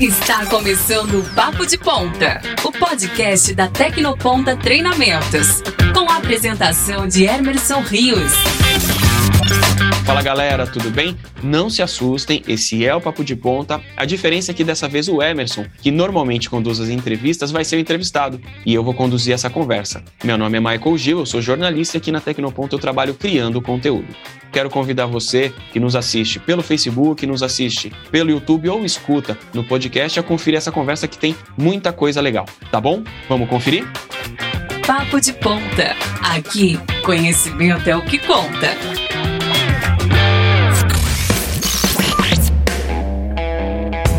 Está começando o Papo de Ponta, o podcast da Tecnoponta Treinamentos, com a apresentação de Emerson Rios. Fala galera, tudo bem? Não se assustem, esse é o Papo de Ponta. A diferença é que dessa vez o Emerson, que normalmente conduz as entrevistas, vai ser o entrevistado e eu vou conduzir essa conversa. Meu nome é Michael Gil, eu sou jornalista e aqui na Tecnoponta eu trabalho criando conteúdo. Quero convidar você que nos assiste pelo Facebook, nos assiste pelo YouTube ou escuta no podcast a conferir essa conversa que tem muita coisa legal, tá bom? Vamos conferir? Papo de Ponta. Aqui, conhecimento é o que conta.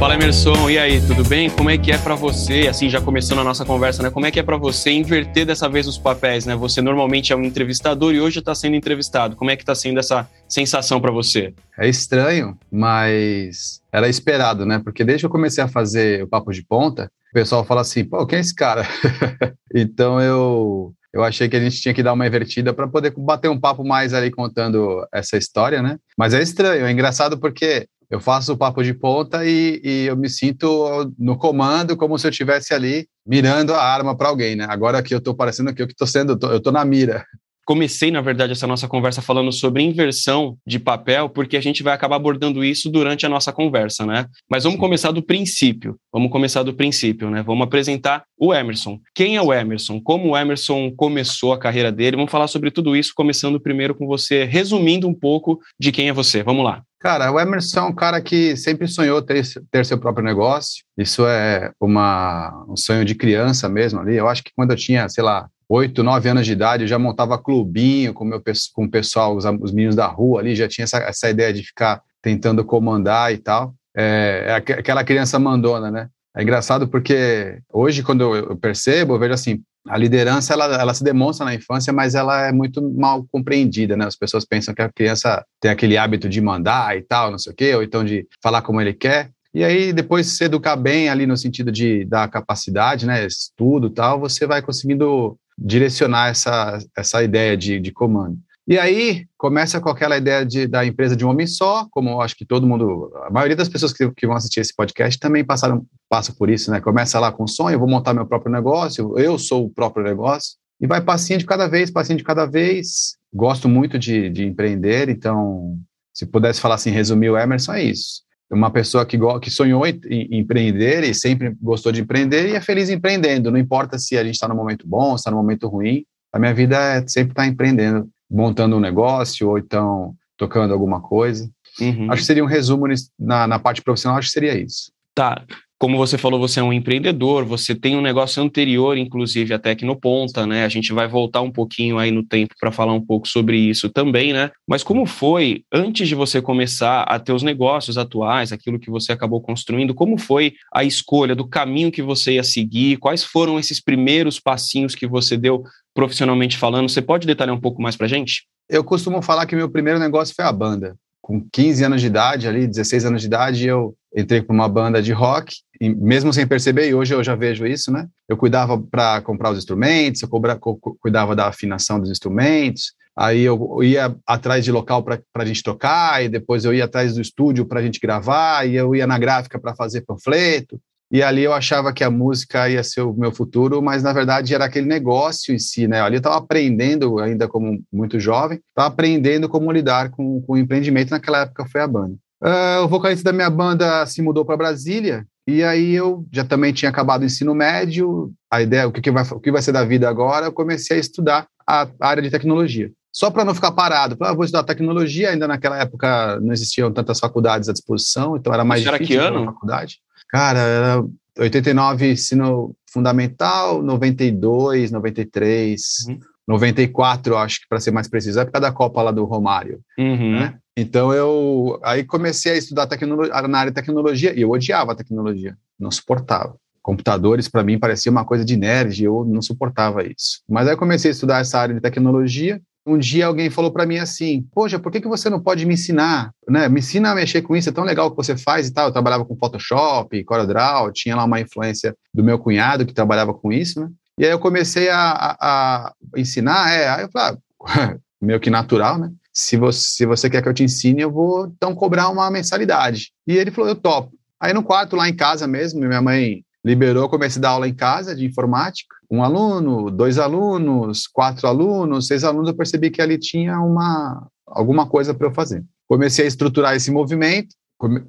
Fala Emerson, e aí, tudo bem? Como é que é para você, assim, já começando a nossa conversa, né? Como é que é para você inverter dessa vez os papéis, né? Você normalmente é um entrevistador e hoje está sendo entrevistado. Como é que está sendo essa sensação para você? É estranho, mas era esperado, né? Porque desde que eu comecei a fazer o papo de ponta, o pessoal fala assim: "Pô, quem é esse cara?" então eu eu achei que a gente tinha que dar uma invertida para poder bater um papo mais ali contando essa história, né? Mas é estranho, é engraçado porque eu faço o papo de ponta e, e, eu me sinto no comando como se eu estivesse ali mirando a arma para alguém, né? Agora que eu estou parecendo que eu estou sendo, eu estou na mira comecei, na verdade, essa nossa conversa falando sobre inversão de papel, porque a gente vai acabar abordando isso durante a nossa conversa, né? Mas vamos começar do princípio. Vamos começar do princípio, né? Vamos apresentar o Emerson. Quem é o Emerson? Como o Emerson começou a carreira dele? Vamos falar sobre tudo isso, começando primeiro com você, resumindo um pouco de quem é você. Vamos lá. Cara, o Emerson é um cara que sempre sonhou ter, ter seu próprio negócio. Isso é uma, um sonho de criança mesmo ali. Eu acho que quando eu tinha, sei lá, oito, nove anos de idade, eu já montava clubinho com, meu, com o pessoal, os, os meninos da rua ali, já tinha essa, essa ideia de ficar tentando comandar e tal. É, é aquela criança mandona, né? É engraçado porque hoje, quando eu percebo, eu vejo assim, a liderança ela, ela se demonstra na infância, mas ela é muito mal compreendida, né? As pessoas pensam que a criança tem aquele hábito de mandar e tal, não sei o quê, ou então de falar como ele quer. E aí, depois de se educar bem ali no sentido de dar capacidade, né, estudo tal, você vai conseguindo direcionar essa, essa ideia de, de comando. E aí começa com aquela ideia de, da empresa de um homem só, como acho que todo mundo, a maioria das pessoas que, que vão assistir esse podcast também passaram passa por isso, né? Começa lá com o sonho, eu vou montar meu próprio negócio, eu sou o próprio negócio, e vai passinho de cada vez, passinho de cada vez. Gosto muito de, de empreender, então, se pudesse falar assim, resumir o Emerson, é isso uma pessoa que, que sonhou em, em, empreender e sempre gostou de empreender e é feliz empreendendo. Não importa se a gente está no momento bom, está no momento ruim. A minha vida é sempre estar tá empreendendo, montando um negócio ou então tocando alguma coisa. Uhum. Acho que seria um resumo na, na parte profissional, acho que seria isso. Tá como você falou, você é um empreendedor, você tem um negócio anterior, inclusive a Tecnoponta, né? A gente vai voltar um pouquinho aí no tempo para falar um pouco sobre isso também, né? Mas como foi, antes de você começar a ter os negócios atuais, aquilo que você acabou construindo, como foi a escolha do caminho que você ia seguir? Quais foram esses primeiros passinhos que você deu profissionalmente falando? Você pode detalhar um pouco mais para gente? Eu costumo falar que meu primeiro negócio foi a banda. Com 15 anos de idade, ali, 16 anos de idade, eu entrei para uma banda de rock, mesmo sem perceber, e hoje eu já vejo isso, né? Eu cuidava para comprar os instrumentos, eu cobra, cuidava da afinação dos instrumentos, aí eu ia atrás de local para a gente tocar, e depois eu ia atrás do estúdio para a gente gravar, e eu ia na gráfica para fazer panfleto, e ali eu achava que a música ia ser o meu futuro, mas na verdade era aquele negócio em si, né? Ali eu estava aprendendo, ainda como muito jovem, estava aprendendo como lidar com, com o empreendimento, naquela época foi a banda. Uh, o vocalista da minha banda se mudou para Brasília e aí eu já também tinha acabado o ensino médio. A ideia, o que, que, vai, o que vai ser da vida agora, eu comecei a estudar a área de tecnologia. Só para não ficar parado, ah, vou estudar tecnologia. Ainda naquela época não existiam tantas faculdades à disposição, então era mais Isso difícil. Era que ano? Faculdade. Cara, era 89 ensino fundamental, 92, 93. Uhum. 94, acho que para ser mais preciso, época da Copa lá do Romário. Uhum. Né? Então eu aí comecei a estudar tecnologia, na área de tecnologia e eu odiava a tecnologia, não suportava. Computadores para mim parecia uma coisa de nerd, eu não suportava isso. Mas aí eu comecei a estudar essa área de tecnologia. Um dia alguém falou para mim assim: "Poxa, por que, que você não pode me ensinar? Né? Me ensina a mexer com isso, é tão legal que você faz e tal". Eu trabalhava com Photoshop, CorelDRAW, tinha lá uma influência do meu cunhado que trabalhava com isso, né? E aí eu comecei a, a, a ensinar, é, aí eu falei, ah, meio que natural, né? se você, se você quer que eu te ensine, eu vou então cobrar uma mensalidade. E ele falou, eu topo. Aí no quarto, lá em casa mesmo, minha mãe liberou, comecei a dar aula em casa de informática. Um aluno, dois alunos, quatro alunos, seis alunos, eu percebi que ali tinha uma, alguma coisa para eu fazer. Comecei a estruturar esse movimento,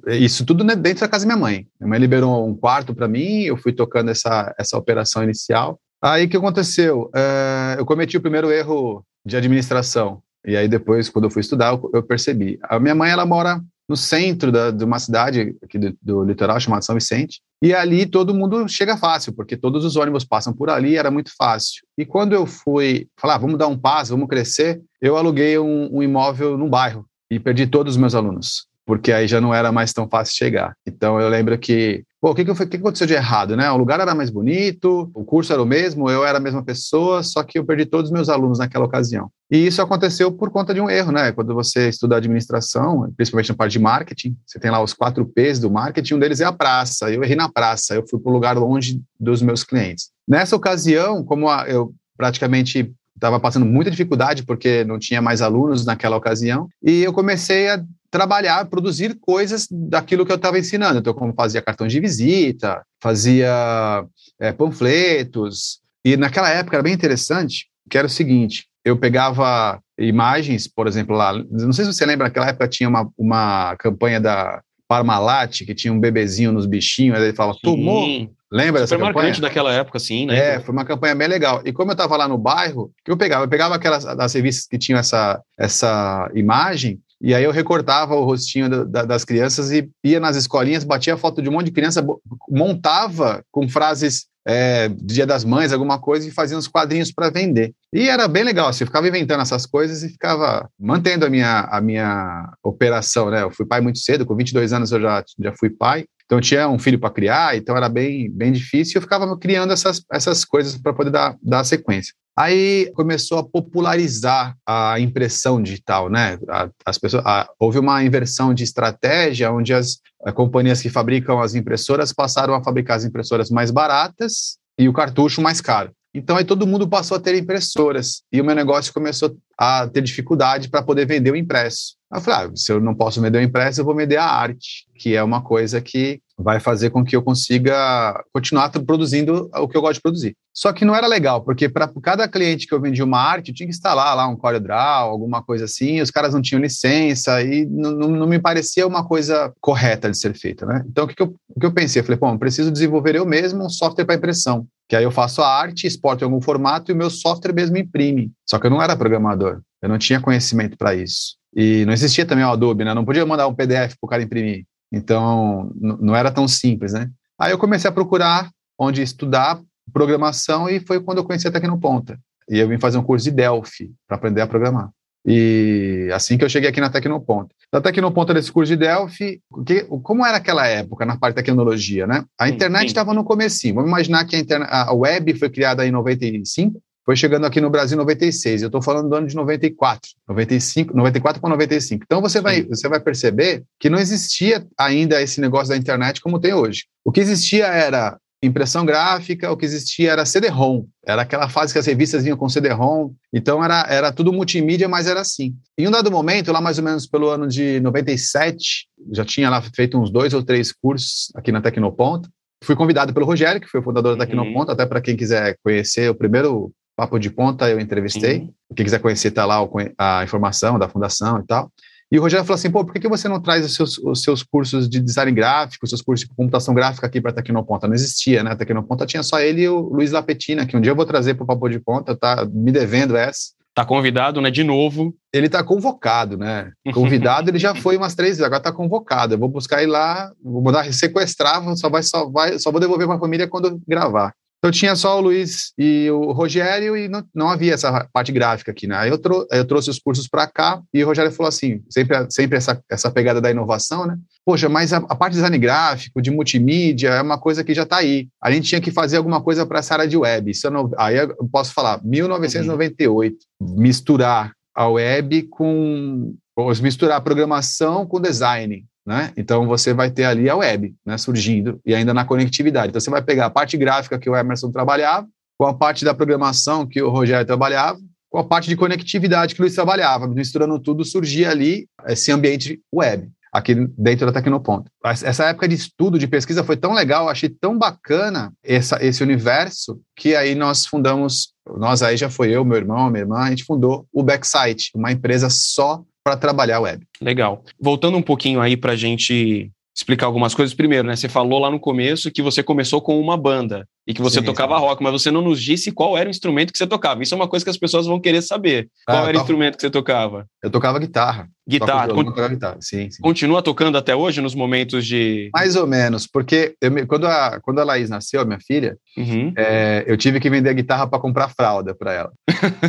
isso tudo dentro da casa da minha mãe. Minha mãe liberou um quarto para mim, eu fui tocando essa, essa operação inicial. Aí o que aconteceu? É, eu cometi o primeiro erro de administração. E aí depois, quando eu fui estudar, eu, percebi. A minha mãe, ela mora no centro da, de uma cidade aqui do, do, litoral chamada São Vicente. E ali todo mundo chega fácil, porque todos os ônibus passam por ali, era muito fácil. E quando eu fui falar, ah, vamos dar um passo, vamos crescer, eu aluguei um, um imóvel no bairro e perdi todos os meus alunos porque aí já não era mais tão fácil chegar. Então eu lembro que, pô, o que, que, que, aconteceu de errado, né? O lugar era mais bonito, o curso era o mesmo, eu era a mesma pessoa, só que eu perdi todos os meus alunos naquela ocasião. E isso aconteceu por conta de um erro, né? Quando você estuda administração, principalmente na parte de marketing, você tem lá os quatro P's do marketing, um deles é a praça. Eu errei na praça, eu fui para o lugar longe dos meus clientes. Nessa ocasião, como eu praticamente estava passando muita dificuldade porque não tinha mais alunos naquela ocasião, e eu comecei a trabalhar, produzir coisas daquilo que eu estava ensinando. Então, como fazia cartão de visita, fazia é, panfletos. E naquela época era bem interessante, que era o seguinte: eu pegava imagens, por exemplo, lá. Não sei se você lembra, naquela época tinha uma, uma campanha da Parmalat, que tinha um bebezinho nos bichinhos, aí ele falava, tomou. Lembra dessa campanha? Foi marcante daquela época, sim, né? É, foi uma campanha bem legal. E como eu estava lá no bairro, que eu pegava? Eu pegava aquelas das revistas que tinham essa, essa imagem e aí eu recortava o rostinho da, da, das crianças e ia nas escolinhas, batia a foto de um monte de criança, montava com frases é, Dia das Mães, alguma coisa, e fazia uns quadrinhos para vender. E era bem legal, assim, eu ficava inventando essas coisas e ficava mantendo a minha, a minha operação, né? Eu fui pai muito cedo, com 22 anos eu já, já fui pai, então eu tinha um filho para criar, então era bem, bem difícil, eu ficava criando essas, essas coisas para poder dar, dar sequência. Aí começou a popularizar a impressão digital, né? As pessoas, houve uma inversão de estratégia, onde as companhias que fabricam as impressoras passaram a fabricar as impressoras mais baratas e o cartucho mais caro. Então aí todo mundo passou a ter impressoras e o meu negócio começou a ter dificuldade para poder vender o impresso. Eu falei, ah, se eu não posso vender o impresso, eu vou vender a arte, que é uma coisa que vai fazer com que eu consiga continuar produzindo o que eu gosto de produzir. Só que não era legal, porque para cada cliente que eu vendia uma arte, eu tinha que instalar lá um CorelDRAW, alguma coisa assim, os caras não tinham licença e não, não, me parecia uma coisa correta de ser feita, né? Então, o que, eu, o que eu pensei? Eu falei, bom, preciso desenvolver eu mesmo um software para impressão, que aí eu faço a arte, exporto em algum formato e o meu software mesmo imprime. Só que eu não era programador, eu não tinha conhecimento para isso. E não existia também o Adobe, né? Não podia mandar um PDF para o cara imprimir. Então, não era tão simples, né? Aí eu comecei a procurar onde estudar programação e foi quando eu conheci a Tecnoponta. E eu vim fazer um curso de Delphi para aprender a programar. E assim que eu cheguei aqui na Tecnoponta. Da Tecnoponta desse curso de Delphi, que, como era aquela época na parte de tecnologia, né? A internet estava no comecinho. Vamos imaginar que a, internet, a web foi criada em 95, foi chegando aqui no Brasil em 96. Eu estou falando do ano de 94, 95, 94 para 95. Então você vai, você vai perceber que não existia ainda esse negócio da internet como tem hoje. O que existia era impressão gráfica, o que existia era CD-ROM. Era aquela fase que as revistas vinham com CD-ROM. Então era, era tudo multimídia, mas era assim. Em um dado momento, lá mais ou menos pelo ano de 97, já tinha lá feito uns dois ou três cursos aqui na Tecnoponta. Fui convidado pelo Rogério, que foi o fundador da uhum. Tecnoponta, até para quem quiser conhecer o primeiro Papo de Ponta eu entrevistei. Uhum. Quem quiser conhecer, tá lá a informação da fundação e tal. E o Rogério falou assim: pô, por que, você não traz os seus, os seus cursos de design gráfico, os seus cursos de computação gráfica aqui para a Tecnoponta? Não existia, né? A Tecnoponta tinha só ele e o Luiz Lapetina, que um dia eu vou trazer para o Papo de Ponta, tá me devendo essa. Tá convidado, né? De novo. Ele tá convocado, né? Convidado, ele já foi umas três vezes, agora tá convocado. Eu vou buscar ele lá, vou mandar sequestrar, só, vai, só, vai, só vou devolver para a família quando gravar. Eu tinha só o Luiz e o Rogério e não, não havia essa parte gráfica aqui, né? Aí eu, trou eu trouxe os cursos para cá e o Rogério falou assim, sempre, sempre essa, essa pegada da inovação, né? Poxa, mas a, a parte de design gráfico, de multimídia, é uma coisa que já está aí. A gente tinha que fazer alguma coisa para essa área de web. Isso eu aí eu posso falar, 1998, uhum. misturar a web com... misturar programação com design. Né? Então você vai ter ali a web né, surgindo e ainda na conectividade. Então você vai pegar a parte gráfica que o Emerson trabalhava, com a parte da programação que o Rogério trabalhava, com a parte de conectividade que o Luiz trabalhava. Misturando tudo, surgia ali esse ambiente web aqui dentro da Tecnoponta. Essa época de estudo, de pesquisa foi tão legal, achei tão bacana essa, esse universo, que aí nós fundamos, nós aí já foi eu, meu irmão, minha irmã, a gente fundou o Backsite, uma empresa só para trabalhar web. Legal. Voltando um pouquinho aí para a gente explicar algumas coisas. Primeiro, né? Você falou lá no começo que você começou com uma banda e que você sim, tocava rock, mas você não nos disse qual era o instrumento que você tocava. Isso é uma coisa que as pessoas vão querer saber. Ah, qual era o instrumento que você tocava? Eu tocava guitarra. Guitarra. Tocava guitarra. Sim, sim. Continua tocando até hoje nos momentos de. Mais ou menos, porque eu, quando, a, quando a Laís nasceu, minha filha, uhum. é, eu tive que vender a guitarra para comprar fralda para ela.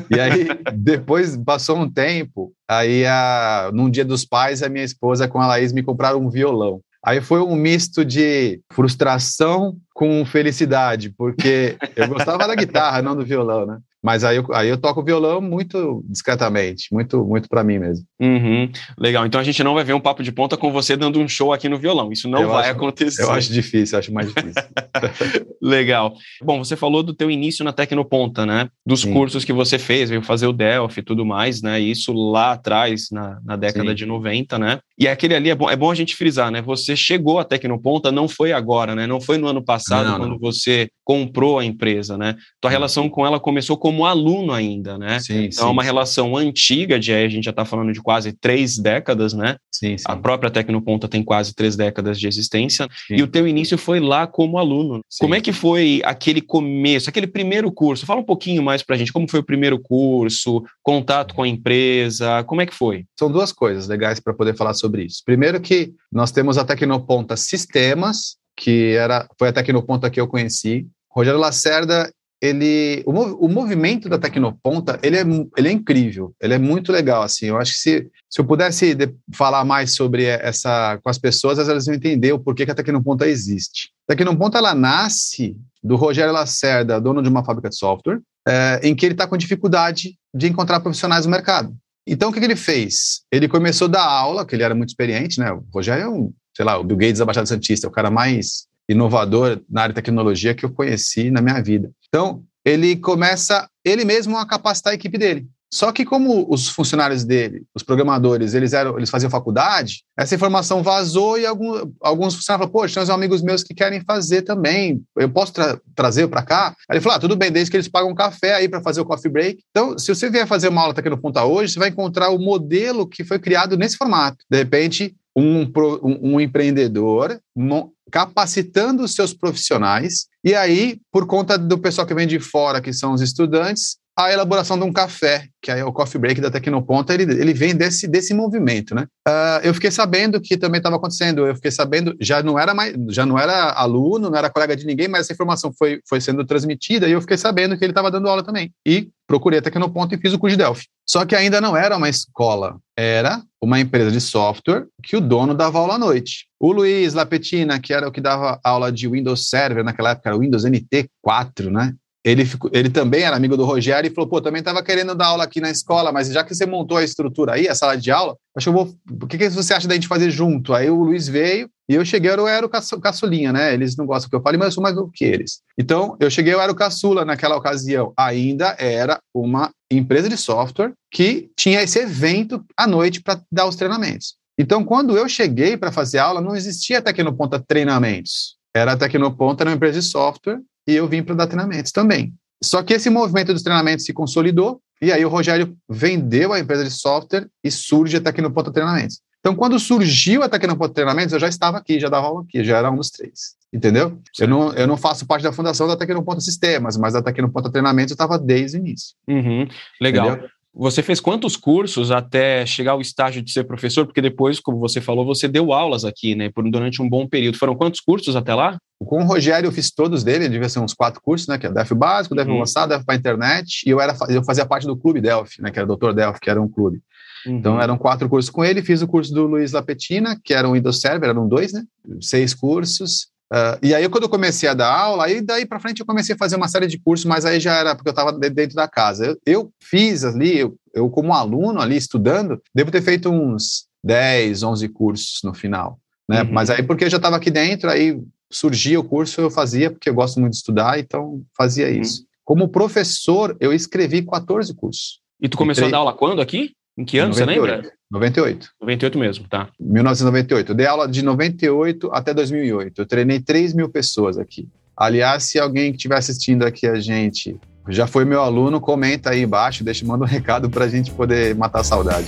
e aí, depois passou um tempo, aí a, num dia dos pais, a minha esposa com a Laís me compraram um violão. Aí foi um misto de frustração com felicidade, porque eu gostava da guitarra, não do violão, né? Mas aí eu, aí eu toco violão muito discretamente, muito muito para mim mesmo. Uhum. Legal. Então a gente não vai ver um papo de ponta com você dando um show aqui no violão. Isso não eu vai acho, acontecer. Eu acho difícil, eu acho mais difícil. Legal. Bom, você falou do teu início na Tecnoponta, né? Dos Sim. cursos que você fez, veio fazer o Delphi e tudo mais, né? Isso lá atrás, na, na década Sim. de 90, né? E aquele ali é bom, é bom a gente frisar, né? Você chegou à Tecnoponta, não foi agora, né? Não foi no ano passado, não, quando não. você comprou a empresa, né? Tua relação com ela começou como aluno ainda, né? Sim, então sim, é uma relação antiga, de a gente já está falando de quase três décadas, né? Sim, sim. A própria Tecnoponta tem quase três décadas de existência. Sim. E o teu início foi lá como aluno. Como é que foi aquele começo, aquele primeiro curso? Fala um pouquinho mais para a gente. Como foi o primeiro curso? Contato com a empresa? Como é que foi? São duas coisas legais para poder falar sobre isso. Primeiro que nós temos a Tecnoponta Sistemas, que era foi a Tecnoponta que eu conheci, Rogério Lacerda, ele, o, o, movimento da Tecnoponta, ele é, ele é incrível, ele é muito legal, assim, eu acho que se, se eu pudesse de, falar mais sobre essa, com as pessoas, elas vão entender o porquê que a Tecnoponta existe. A Tecnoponta, ela nasce do Rogério Lacerda, dono de uma fábrica de software, é, em que ele está com dificuldade de encontrar profissionais no mercado. Então, o que, que ele fez? Ele começou a dar aula, que ele era muito experiente, né, o Rogério é um, sei lá, o Bill Gates da Baixada Santista, o cara mais inovador na área de tecnologia que eu conheci na minha vida. Então, ele começa ele mesmo a capacitar a equipe dele. Só que como os funcionários dele, os programadores, eles eram, eles faziam faculdade, essa informação vazou e algum, alguns funcionários falaram, poxa, tem amigos meus que querem fazer também, eu posso tra trazer para cá? Aí ele falou, ah, tudo bem, desde que eles pagam um café aí para fazer o coffee break. Então, se você vier fazer uma aula aqui no Ponta hoje, você vai encontrar o modelo que foi criado nesse formato. De repente, um, um, um empreendedor capacitando os seus profissionais, e aí, por conta do pessoal que vem de fora, que são os estudantes, a elaboração de um café, que é o coffee break da Tecnoponta, ele, ele vem desse, desse movimento, né? Uh, eu fiquei sabendo que também estava acontecendo, eu fiquei sabendo, já não era mais, já não era aluno, não era colega de ninguém, mas essa informação foi, foi sendo transmitida e eu fiquei sabendo que ele estava dando aula também. E procurei a Tecnoponta e fiz o curso de Delphi. Só que ainda não era uma escola, era uma empresa de software que o dono dava aula à noite. O Luiz Lapetina, que era o que dava aula de Windows Server, naquela época era Windows NT 4, né? Ele, ficou, ele também era amigo do Rogério e falou: pô, também estava querendo dar aula aqui na escola, mas já que você montou a estrutura aí, a sala de aula, acho que eu vou. O que, que você acha da gente fazer junto? Aí o Luiz veio e eu cheguei, eu era o caçulinha, né? Eles não gostam que eu fale, mas eu sou mais do que eles. Então, eu cheguei, eu era o caçula naquela ocasião. Ainda era uma empresa de software que tinha esse evento à noite para dar os treinamentos. Então, quando eu cheguei para fazer aula, não existia Tecnoponta Treinamentos. Era Tecnoponta, era uma empresa de software, e eu vim para dar treinamentos também. Só que esse movimento dos treinamentos se consolidou, e aí o Rogério vendeu a empresa de software e surge a Tecnoponta Treinamentos. Então, quando surgiu a Tecnoponta Treinamentos, eu já estava aqui, já dava aula aqui, já era um dos três. Entendeu? Eu não, eu não faço parte da fundação da Tecnoponta Sistemas, mas a Tecnoponta Treinamentos eu estava desde o início. Uhum, legal. Entendeu? Você fez quantos cursos até chegar ao estágio de ser professor? Porque depois, como você falou, você deu aulas aqui, né? Por, durante um bom período. Foram quantos cursos até lá? Com o Rogério, eu fiz todos dele, devia ser uns quatro cursos, né? Que é DEF básico, DEF uhum. avançado, DEF para internet, e eu, era, eu fazia parte do Clube Delphi, né? Que era o Doutor Delphi, que era um clube. Uhum. Então eram quatro cursos com ele, fiz o curso do Luiz Lapetina, que era um Windows Server, eram dois, né? Seis cursos. Uh, e aí, quando eu comecei a dar aula, aí daí para frente eu comecei a fazer uma série de cursos, mas aí já era porque eu estava dentro da casa. Eu, eu fiz ali, eu, eu, como aluno ali estudando, devo ter feito uns 10, 11 cursos no final. Né? Uhum. Mas aí, porque eu já estava aqui dentro, aí surgia o curso, eu fazia, porque eu gosto muito de estudar, então fazia uhum. isso. Como professor, eu escrevi 14 cursos. E tu começou Entrei... a dar aula quando aqui? Em que ano, 98. você lembra? 98. 98 mesmo, tá. 1998. Eu dei aula de 98 até 2008. Eu treinei 3 mil pessoas aqui. Aliás, se alguém que estiver assistindo aqui a gente já foi meu aluno, comenta aí embaixo, deixa, manda um recado para a gente poder matar a saudade.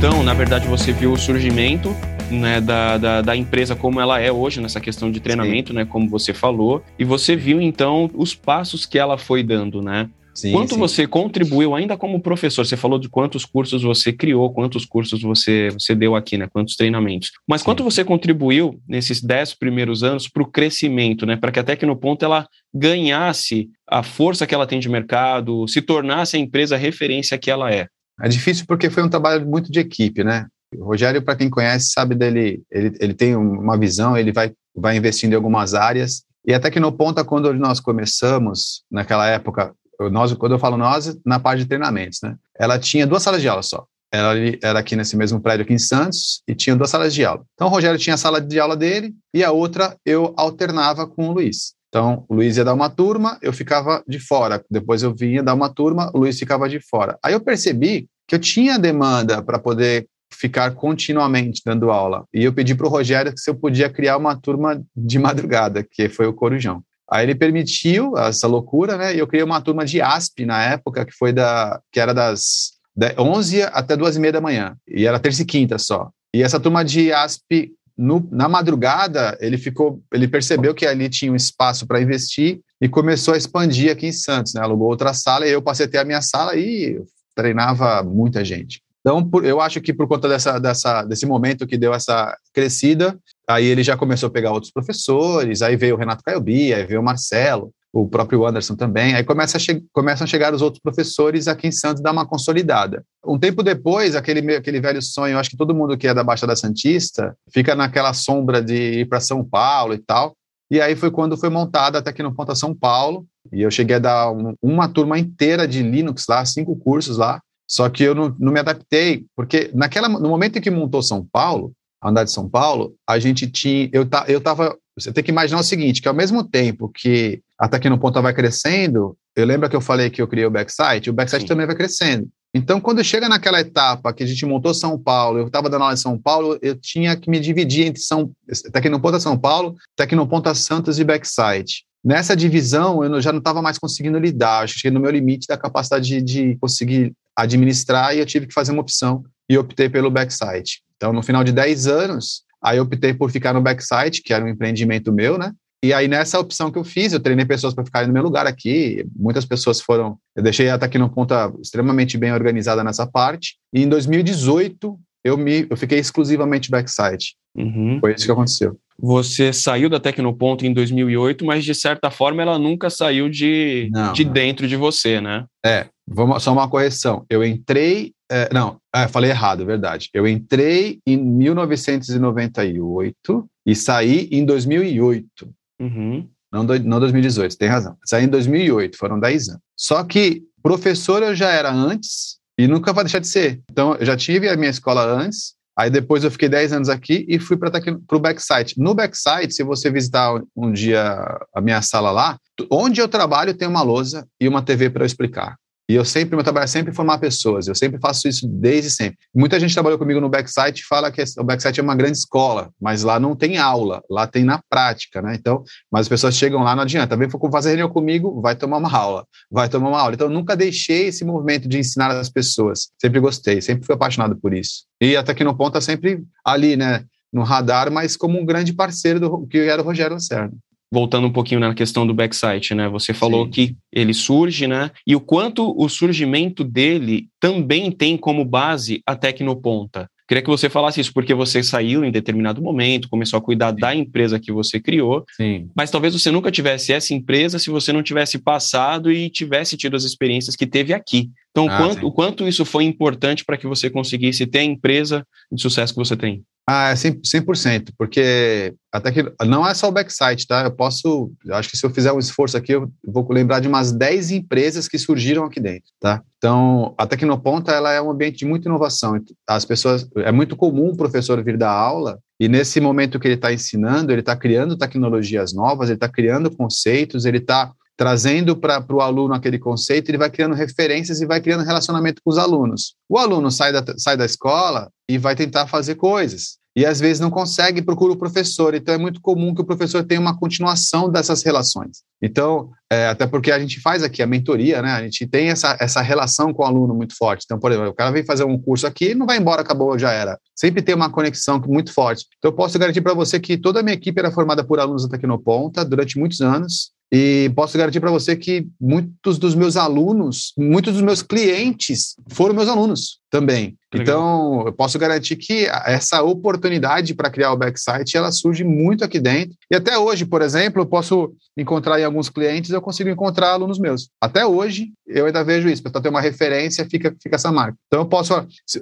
Então, na verdade, você viu o surgimento né, da, da, da, empresa como ela é hoje nessa questão de treinamento, né, como você falou, e você viu então os passos que ela foi dando, né? Sim, Quanto sim. você contribuiu ainda como professor? Você falou de quantos cursos você criou, quantos cursos você, você deu aqui, né? Quantos treinamentos. Mas quanto você contribuiu nesses dez primeiros anos para o crescimento, né? Para que até que no ponto ela ganhasse a força que ela tem de mercado, se tornasse a empresa referência que ela é. É difícil porque foi um trabalho muito de equipe, né? O Rogério, para quem conhece, sabe dele, ele, ele tem uma visão, ele vai, vai investindo em algumas áreas. E até que no ponta, quando nós começamos, naquela época, nós, quando eu falo nós, na parte de treinamentos, né? Ela tinha duas salas de aula só. Ela era aqui nesse mesmo prédio aqui em Santos e tinha duas salas de aula. Então o Rogério tinha a sala de aula dele e a outra eu alternava com o Luiz. Então o Luiz ia dar uma turma, eu ficava de fora. Depois eu vinha dar uma turma, o Luiz ficava de fora. Aí eu percebi que eu tinha demanda para poder ficar continuamente dando aula. E eu pedi para o Rogério se eu podia criar uma turma de madrugada, que foi o Corujão. Aí ele permitiu essa loucura, né? E eu criei uma turma de ASP na época, que foi da que era das 11 até duas e meia da manhã. E era terça e quinta só. E essa turma de ASP, no, na madrugada, ele ficou, ele percebeu que ali tinha um espaço para investir e começou a expandir aqui em Santos, né? Alugou outra sala e eu passei a ter a minha sala e treinava muita gente. Então, por, eu acho que por conta dessa, dessa, desse momento que deu essa crescida, aí ele já começou a pegar outros professores, aí veio o Renato Caiobi, aí veio o Marcelo, o próprio Anderson também, aí começa a começam a chegar os outros professores aqui em Santos, dar uma consolidada. Um tempo depois, aquele, aquele velho sonho, acho que todo mundo que é da Baixada Santista fica naquela sombra de ir para São Paulo e tal, e aí foi quando foi montada até aqui no Ponta São Paulo, e eu cheguei a dar um, uma turma inteira de Linux lá, cinco cursos lá, só que eu não, não me adaptei, porque naquela, no momento em que montou São Paulo, a andar de São Paulo, a gente tinha. Eu, ta, eu tava. Você tem que imaginar o seguinte: que ao mesmo tempo que a Tecnoponta vai crescendo, eu lembro que eu falei que eu criei o backsite, o backsite Sim. também vai crescendo. Então, quando chega naquela etapa que a gente montou São Paulo, eu estava dando aula em São Paulo, eu tinha que me dividir entre São, Tecnoponta São Paulo, Tecnoponta Santos e Backsite. Nessa divisão, eu já não estava mais conseguindo lidar, acho que cheguei no meu limite da capacidade de, de conseguir administrar e eu tive que fazer uma opção e optei pelo backsite. Então, no final de 10 anos, aí eu optei por ficar no backsite, que era um empreendimento meu, né? E aí, nessa opção que eu fiz, eu treinei pessoas para ficarem no meu lugar aqui. Muitas pessoas foram. Eu deixei até aqui no ponta extremamente bem organizada nessa parte. E em 2018, eu, me, eu fiquei exclusivamente backside. Uhum. Foi isso que aconteceu. Você saiu da Tecnoponto em 2008, mas de certa forma ela nunca saiu de, não, de não. dentro de você, né? É, vamos, só uma correção. Eu entrei. É, não, é, falei errado, verdade. Eu entrei em 1998 e saí em 2008. Uhum. Não, do, não 2018, tem razão. Saí em 2008, foram 10 anos. Só que professor eu já era antes e nunca vai deixar de ser. Então, eu já tive a minha escola antes, Aí depois eu fiquei 10 anos aqui e fui para o backsite. No backsite, se você visitar um dia a minha sala lá, onde eu trabalho tem uma lousa e uma TV para eu explicar. E eu sempre, meu trabalho é sempre formar pessoas, eu sempre faço isso desde sempre. Muita gente trabalhou comigo no backsite e fala que o backsite é uma grande escola, mas lá não tem aula, lá tem na prática, né? Então, mas as pessoas chegam lá, não adianta, vem fazer reunião comigo, vai tomar uma aula, vai tomar uma aula. Então, eu nunca deixei esse movimento de ensinar as pessoas, sempre gostei, sempre fui apaixonado por isso. E até que no ponto tá sempre ali, né? No radar, mas como um grande parceiro do que era o Rogério Lacerda voltando um pouquinho na questão do backsite, né? Você falou Sim. que ele surge, né? E o quanto o surgimento dele também tem como base a Tecnoponta. Queria que você falasse isso, porque você saiu em determinado momento, começou a cuidar Sim. da empresa que você criou, Sim. mas talvez você nunca tivesse essa empresa se você não tivesse passado e tivesse tido as experiências que teve aqui. Então, ah, quanto, o quanto isso foi importante para que você conseguisse ter a empresa de sucesso que você tem? Ah, é 100%, 100%, porque até que não é só o backside, tá? Eu posso, eu acho que se eu fizer um esforço aqui, eu vou lembrar de umas 10 empresas que surgiram aqui dentro, tá? Então, a Tecnoponta, ela é um ambiente de muita inovação. As pessoas, é muito comum o professor vir dar aula e nesse momento que ele está ensinando, ele está criando tecnologias novas, ele está criando conceitos, ele está trazendo para o aluno aquele conceito, ele vai criando referências e vai criando relacionamento com os alunos. O aluno sai da, sai da escola e vai tentar fazer coisas e às vezes não consegue, procura o professor. Então é muito comum que o professor tenha uma continuação dessas relações. Então, é, até porque a gente faz aqui a mentoria, né? A gente tem essa, essa relação com o aluno muito forte. Então, por exemplo, o cara vem fazer um curso aqui, não vai embora, acabou, já era. Sempre tem uma conexão muito forte. Então, eu posso garantir para você que toda a minha equipe era formada por alunos da Tecnoponta durante muitos anos. E posso garantir para você que muitos dos meus alunos, muitos dos meus clientes foram meus alunos também. Então, eu posso garantir que essa oportunidade para criar o backsite, ela surge muito aqui dentro. E até hoje, por exemplo, eu posso encontrar em alguns clientes, eu consigo encontrar alunos meus. Até hoje, eu ainda vejo isso. Para ter uma referência, fica, fica essa marca. Então, eu posso...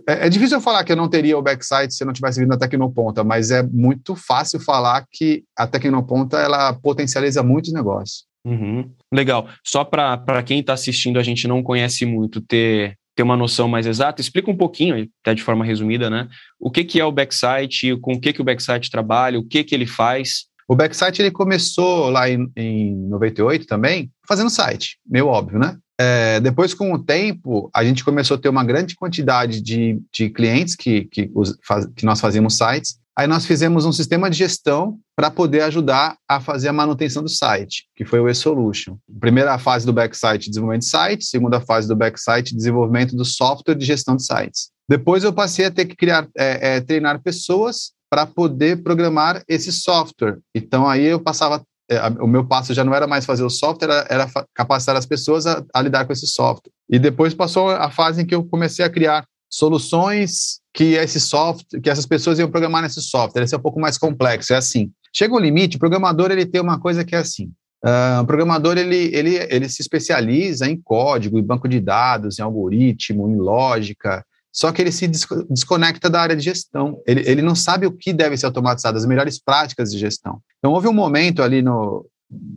É, é, difícil eu falar que eu não teria o backsite se eu não tivesse vindo da Tecnoponta, mas é muito fácil falar que a Tecnoponta, ela potencializa muitos negócios. Uhum. Legal. Só para quem está assistindo, a gente não conhece muito, ter ter uma noção mais exata, explica um pouquinho, até de forma resumida, né? O que, que é o Backsite, com o que, que o Backsite trabalha, o que, que ele faz. O Backsite ele começou lá em, em 98 também, fazendo site, meio óbvio, né? É, depois, com o tempo, a gente começou a ter uma grande quantidade de, de clientes que, que, os, que nós fazíamos sites, Aí nós fizemos um sistema de gestão para poder ajudar a fazer a manutenção do site, que foi o eSolution. Primeira fase do backsite, desenvolvimento de site. Segunda fase do backsite, desenvolvimento do software de gestão de sites. Depois eu passei a ter que criar, é, é, treinar pessoas para poder programar esse software. Então aí eu passava, é, o meu passo já não era mais fazer o software, era, era capacitar as pessoas a, a lidar com esse software. E depois passou a fase em que eu comecei a criar soluções que esse software, que essas pessoas iam programar nesse software. Esse é um pouco mais complexo. É assim. Chega um limite, o programador ele tem uma coisa que é assim. Uh, o programador ele, ele, ele se especializa em código, em banco de dados, em algoritmo, em lógica. Só que ele se desconecta da área de gestão. Ele, ele não sabe o que deve ser automatizado, as melhores práticas de gestão. Então, houve um momento ali no,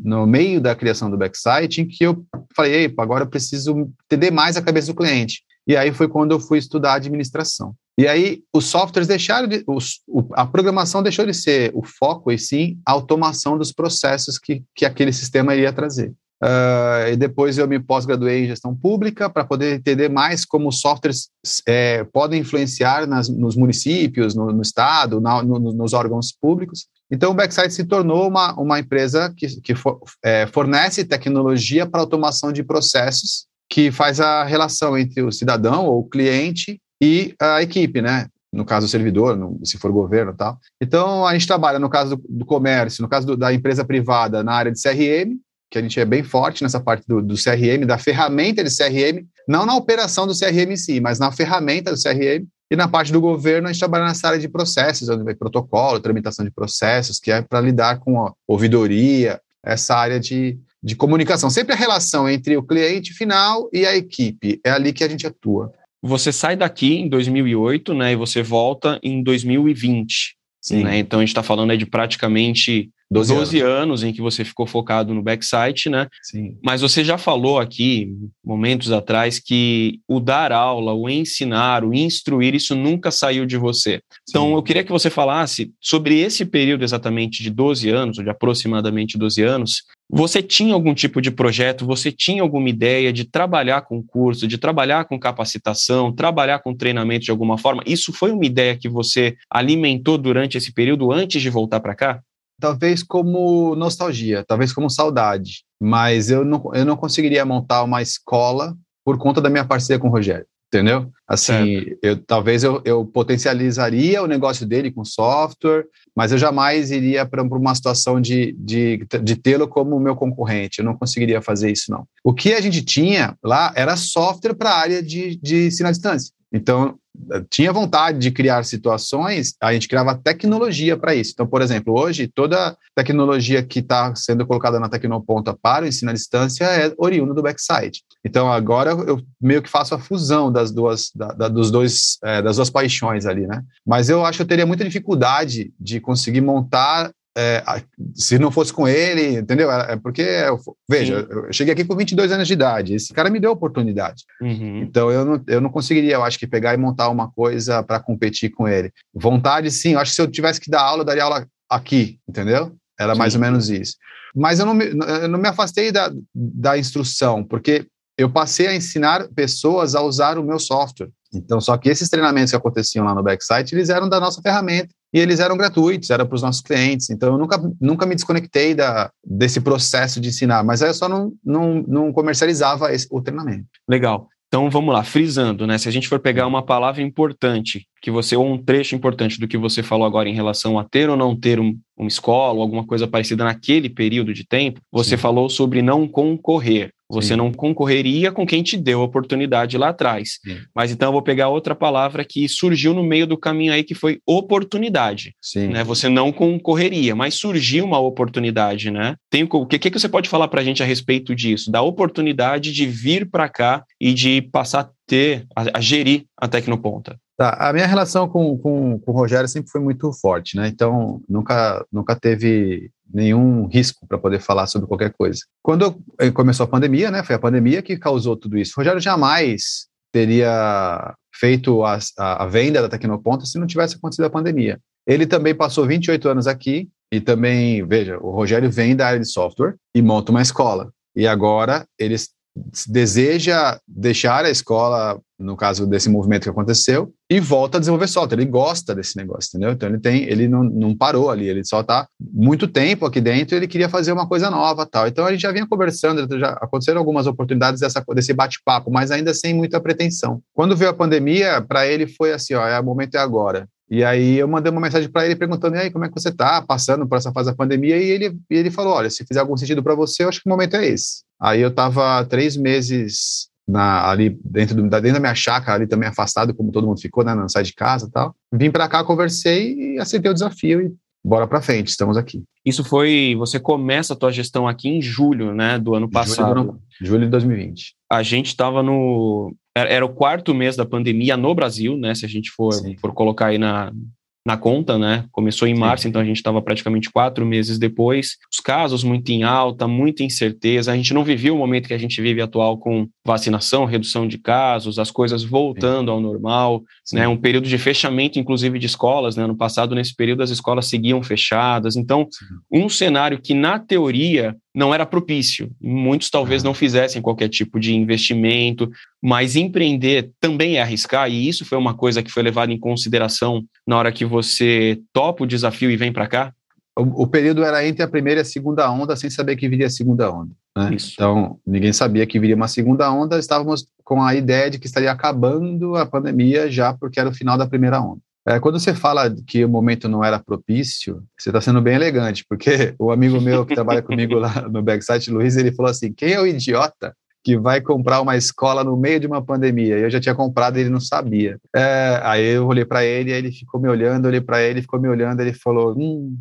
no meio da criação do backsite em que eu falei, Ei, agora eu preciso entender mais a cabeça do cliente. E aí foi quando eu fui estudar administração. E aí os softwares deixaram de, os, o, a programação deixou de ser o foco e sim a automação dos processos que, que aquele sistema iria trazer. Uh, e depois eu me pós-graduei em gestão pública para poder entender mais como os softwares é, podem influenciar nas, nos municípios, no, no estado, na, no, nos órgãos públicos. Então, o Backside se tornou uma, uma empresa que, que for, é, fornece tecnologia para automação de processos que faz a relação entre o cidadão ou o cliente e a equipe, né? No caso do servidor, se for governo e tal. Então, a gente trabalha no caso do, do comércio, no caso do, da empresa privada, na área de CRM, que a gente é bem forte nessa parte do, do, CRM, da ferramenta de CRM, não na operação do CRM em si, mas na ferramenta do CRM. E na parte do governo, a gente trabalha nessa área de processos, protocolo, tramitação de processos, que é para lidar com a ouvidoria, essa área de, de comunicação. Sempre a relação entre o cliente final e a equipe. É ali que a gente atua. Você sai daqui em 2008, né, e você volta em 2020. Sim. Né? Então a gente está falando de praticamente 12, 12 anos. anos. em que você ficou focado no backsite, né? Sim. Mas você já falou aqui, momentos atrás, que o dar aula, o ensinar, o instruir, isso nunca saiu de você. Então, Sim. Então eu queria que você falasse sobre esse período exatamente de 12 anos, ou de aproximadamente 12 anos. Você tinha algum tipo de projeto, você tinha alguma ideia de trabalhar com curso, de trabalhar com capacitação, trabalhar com treinamento de alguma forma? Isso foi uma ideia que você alimentou durante esse período antes de voltar para cá? talvez como nostalgia, talvez como saudade, mas eu não, eu não conseguiria montar uma escola por conta da minha parceria com o Rogério, entendeu? Assim, eu, talvez eu, eu potencializaria o negócio dele com software, mas eu jamais iria para uma situação de, de, de tê-lo como meu concorrente, eu não conseguiria fazer isso, não. O que a gente tinha lá era software para a área de, de ensino à distância. Então, tinha vontade de criar situações, a gente criava tecnologia para isso. Então, por exemplo, hoje, toda tecnologia que está sendo colocada na Tecnoponta para o ensino à distância é oriunda do backside. Então, agora eu meio que faço a fusão das duas, da, da, dos dois, é, das duas paixões ali, né? Mas eu acho que eu teria muita dificuldade de conseguir montar é, se não fosse com ele, entendeu? É, porque, veja, Sim. eu cheguei aqui com 22 anos de idade, esse cara me deu oportunidade. Uhum. Então eu não, eu não conseguiria, eu acho que pegar e montar uma coisa para competir com ele. Vontade, sim, eu acho que se eu tivesse que dar aula, eu daria aula aqui, entendeu? Era sim. mais ou menos isso. Mas eu não me, eu não me afastei da, da instrução, porque eu passei a ensinar pessoas a usar o meu software. Então, só que esses treinamentos que aconteciam lá no backsite, eles eram da nossa ferramenta e eles eram gratuitos, era para os nossos clientes. Então, eu nunca, nunca me desconectei da, desse processo de ensinar, mas aí eu só não, não, não comercializava esse, o treinamento. Legal. Então vamos lá, frisando, né? Se a gente for pegar uma palavra importante que você, ou um trecho importante do que você falou agora em relação a ter ou não ter um, uma escola ou alguma coisa parecida naquele período de tempo, você Sim. falou sobre não concorrer. Você Sim. não concorreria com quem te deu a oportunidade lá atrás. Sim. Mas então eu vou pegar outra palavra que surgiu no meio do caminho aí, que foi oportunidade. Sim. Né? Você não concorreria, mas surgiu uma oportunidade, né? Tem, o que, que você pode falar para a gente a respeito disso? Da oportunidade de vir para cá e de passar a ter, a, a gerir a Tecnoponta. Tá, a minha relação com, com, com o Rogério sempre foi muito forte, né? Então, nunca, nunca teve nenhum risco para poder falar sobre qualquer coisa. Quando começou a pandemia, né, foi a pandemia que causou tudo isso. O Rogério jamais teria feito a, a, a venda da Tecnoponta se não tivesse acontecido a pandemia. Ele também passou 28 anos aqui e também, veja, o Rogério vem da área de software e monta uma escola. E agora eles deseja deixar a escola, no caso desse movimento que aconteceu, e volta a desenvolver software. Ele gosta desse negócio, entendeu? Então ele tem, ele não, não parou ali, ele só está muito tempo aqui dentro. Ele queria fazer uma coisa nova, tal. Então a gente já vinha conversando, já aconteceram algumas oportunidades dessa, desse bate-papo, mas ainda sem muita pretensão. Quando veio a pandemia, para ele foi assim, ó, é o momento é agora. E aí eu mandei uma mensagem para ele perguntando, e aí, como é que você está passando por essa fase da pandemia? E ele, e ele falou, olha, se fizer algum sentido para você, eu acho que o momento é esse. Aí eu estava três meses na, ali dentro, do, dentro da minha chácara, ali também afastado, como todo mundo ficou, né, não sai de casa e tal. Vim para cá, conversei e aceitei o desafio e bora para frente, estamos aqui. Isso foi, você começa a tua gestão aqui em julho, né, do ano passado. Julho, julho de 2020. A gente estava no era, o quarto mês da pandemia no Brasil, né? Se a gente for, for colocar aí na, na conta, né? Começou em março, Sim. então a gente estava praticamente quatro meses depois. Os casos muito em alta, muita incerteza. A gente não vivia o momento que a gente vive atual com vacinação, redução de casos, as coisas voltando Sim. ao normal, Sim. né? Um período de fechamento, inclusive de escolas, né? No passado, nesse período, as escolas seguiam fechadas. Então, um cenário que na teoria não era propício. Muitos talvez não fizessem qualquer tipo de investimento, mas empreender também é arriscar, e isso foi uma coisa que foi levada em consideração na hora que você topa o desafio e vem para cá? O, o, período era entre a primeira e a segunda onda, sem saber que viria a segunda onda. Né? Então, ninguém sabia que viria uma segunda onda, estávamos com a ideia de que estaria acabando a pandemia já porque era o final da primeira onda. É, quando você fala que o momento não era propício, você está sendo bem elegante, porque o amigo meu que trabalha comigo lá no Backsite, Luiz, ele falou assim: quem é o idiota que vai comprar uma escola no meio de uma pandemia? Eu já tinha comprado e ele não sabia. É, aí eu olhei para ele, aí ele ficou me olhando, olhei para ele, ficou me olhando, ele falou: hum.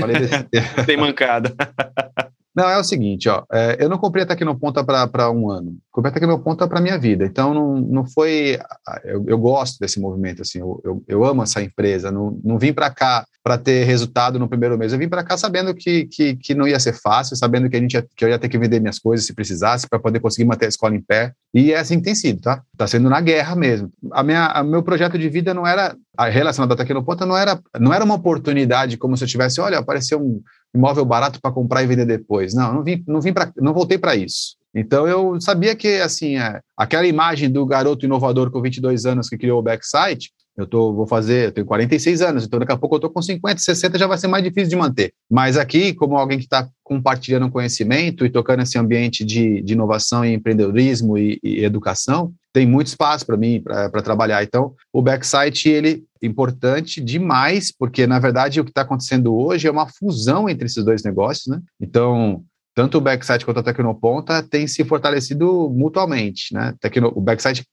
Falei Tem mancada. Não, é o seguinte, ó, é, eu não comprei a Tecnoponta para um ano, comprei a Tecnoponta para minha vida, então não, não foi, eu, eu gosto desse movimento, assim, eu, eu, eu amo essa empresa, não, não vim para cá para ter resultado no primeiro mês, eu vim para cá sabendo que, que, que não ia ser fácil, sabendo que, a gente ia, que eu ia ter que vender minhas coisas se precisasse para poder conseguir manter a escola em pé, e é assim que tem sido, tá? Tá sendo na guerra mesmo. A minha, o meu projeto de vida não era, a relacionado à Tecnoponta não era, não era uma oportunidade como se eu tivesse, olha, apareceu um imóvel barato para comprar e vender depois. Não, não vim, não vim para, não voltei para isso. Então eu sabia que assim, é, aquela imagem do garoto inovador com 22 anos que criou o Backsite, eu tô, vou fazer, eu tenho 46 anos, então daqui a pouco eu estou com 50, 60, já vai ser mais difícil de manter. Mas aqui, como alguém que está compartilhando conhecimento e tocando esse ambiente de, de inovação e empreendedorismo e, e educação, tem muito espaço para mim para trabalhar. Então, o Backsite, ele é importante demais, porque, na verdade, o que está acontecendo hoje é uma fusão entre esses dois negócios, né? Então, tanto o backside quanto a Tecnoponta têm se fortalecido mutuamente, né? Tecno, o backside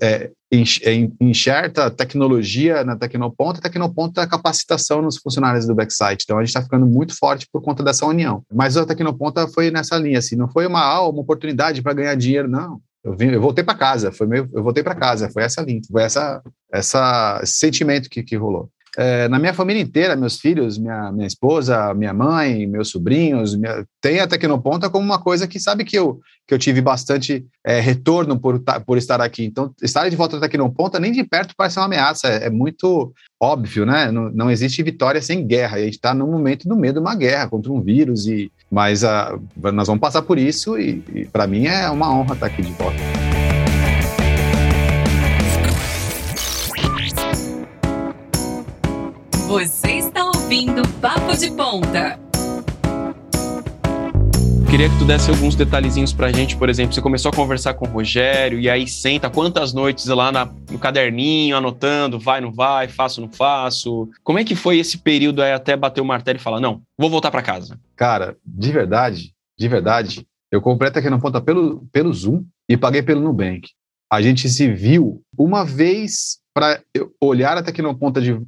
é, é enxerta tecnologia na Tecnoponta, a Tecnoponta é capacitação nos funcionários do backside. Então a gente está ficando muito forte por conta dessa união. Mas a Tecnoponta foi nessa linha, assim, não foi uma, ah, uma oportunidade para ganhar dinheiro, não. Eu, vim, eu voltei para casa, foi meio, eu voltei para casa, foi essa linha, foi essa, essa esse sentimento que, que rolou. É, na minha família inteira, meus filhos, minha, minha esposa, minha mãe, meus sobrinhos, minha, tem a Tecnoponta como uma coisa que sabe que eu, que eu tive bastante é, retorno por, por estar aqui. Então, estar de volta da Tecnoponta nem de perto parece uma ameaça, é, é muito óbvio, né? Não, não, existe vitória sem guerra, e a gente está no momento do medo de uma guerra contra um vírus, e, mas ah, nós vamos passar por isso, e, e para mim é uma honra estar aqui de volta. Você está ouvindo Papo de Ponta. Queria que tu desse alguns detalhezinhos pra gente, por exemplo, você começou a conversar com o Rogério e aí senta quantas noites lá na, no caderninho, anotando, vai, não vai, faço, não faço. Como é que foi esse período aí até bater o martelo e falar, não, vou voltar para casa? Cara, de verdade, de verdade, eu comprei a Tecnoponta pelo, pelo Zoom e paguei pelo Nubank. A gente se viu uma vez para olhar a Tecnoponta de,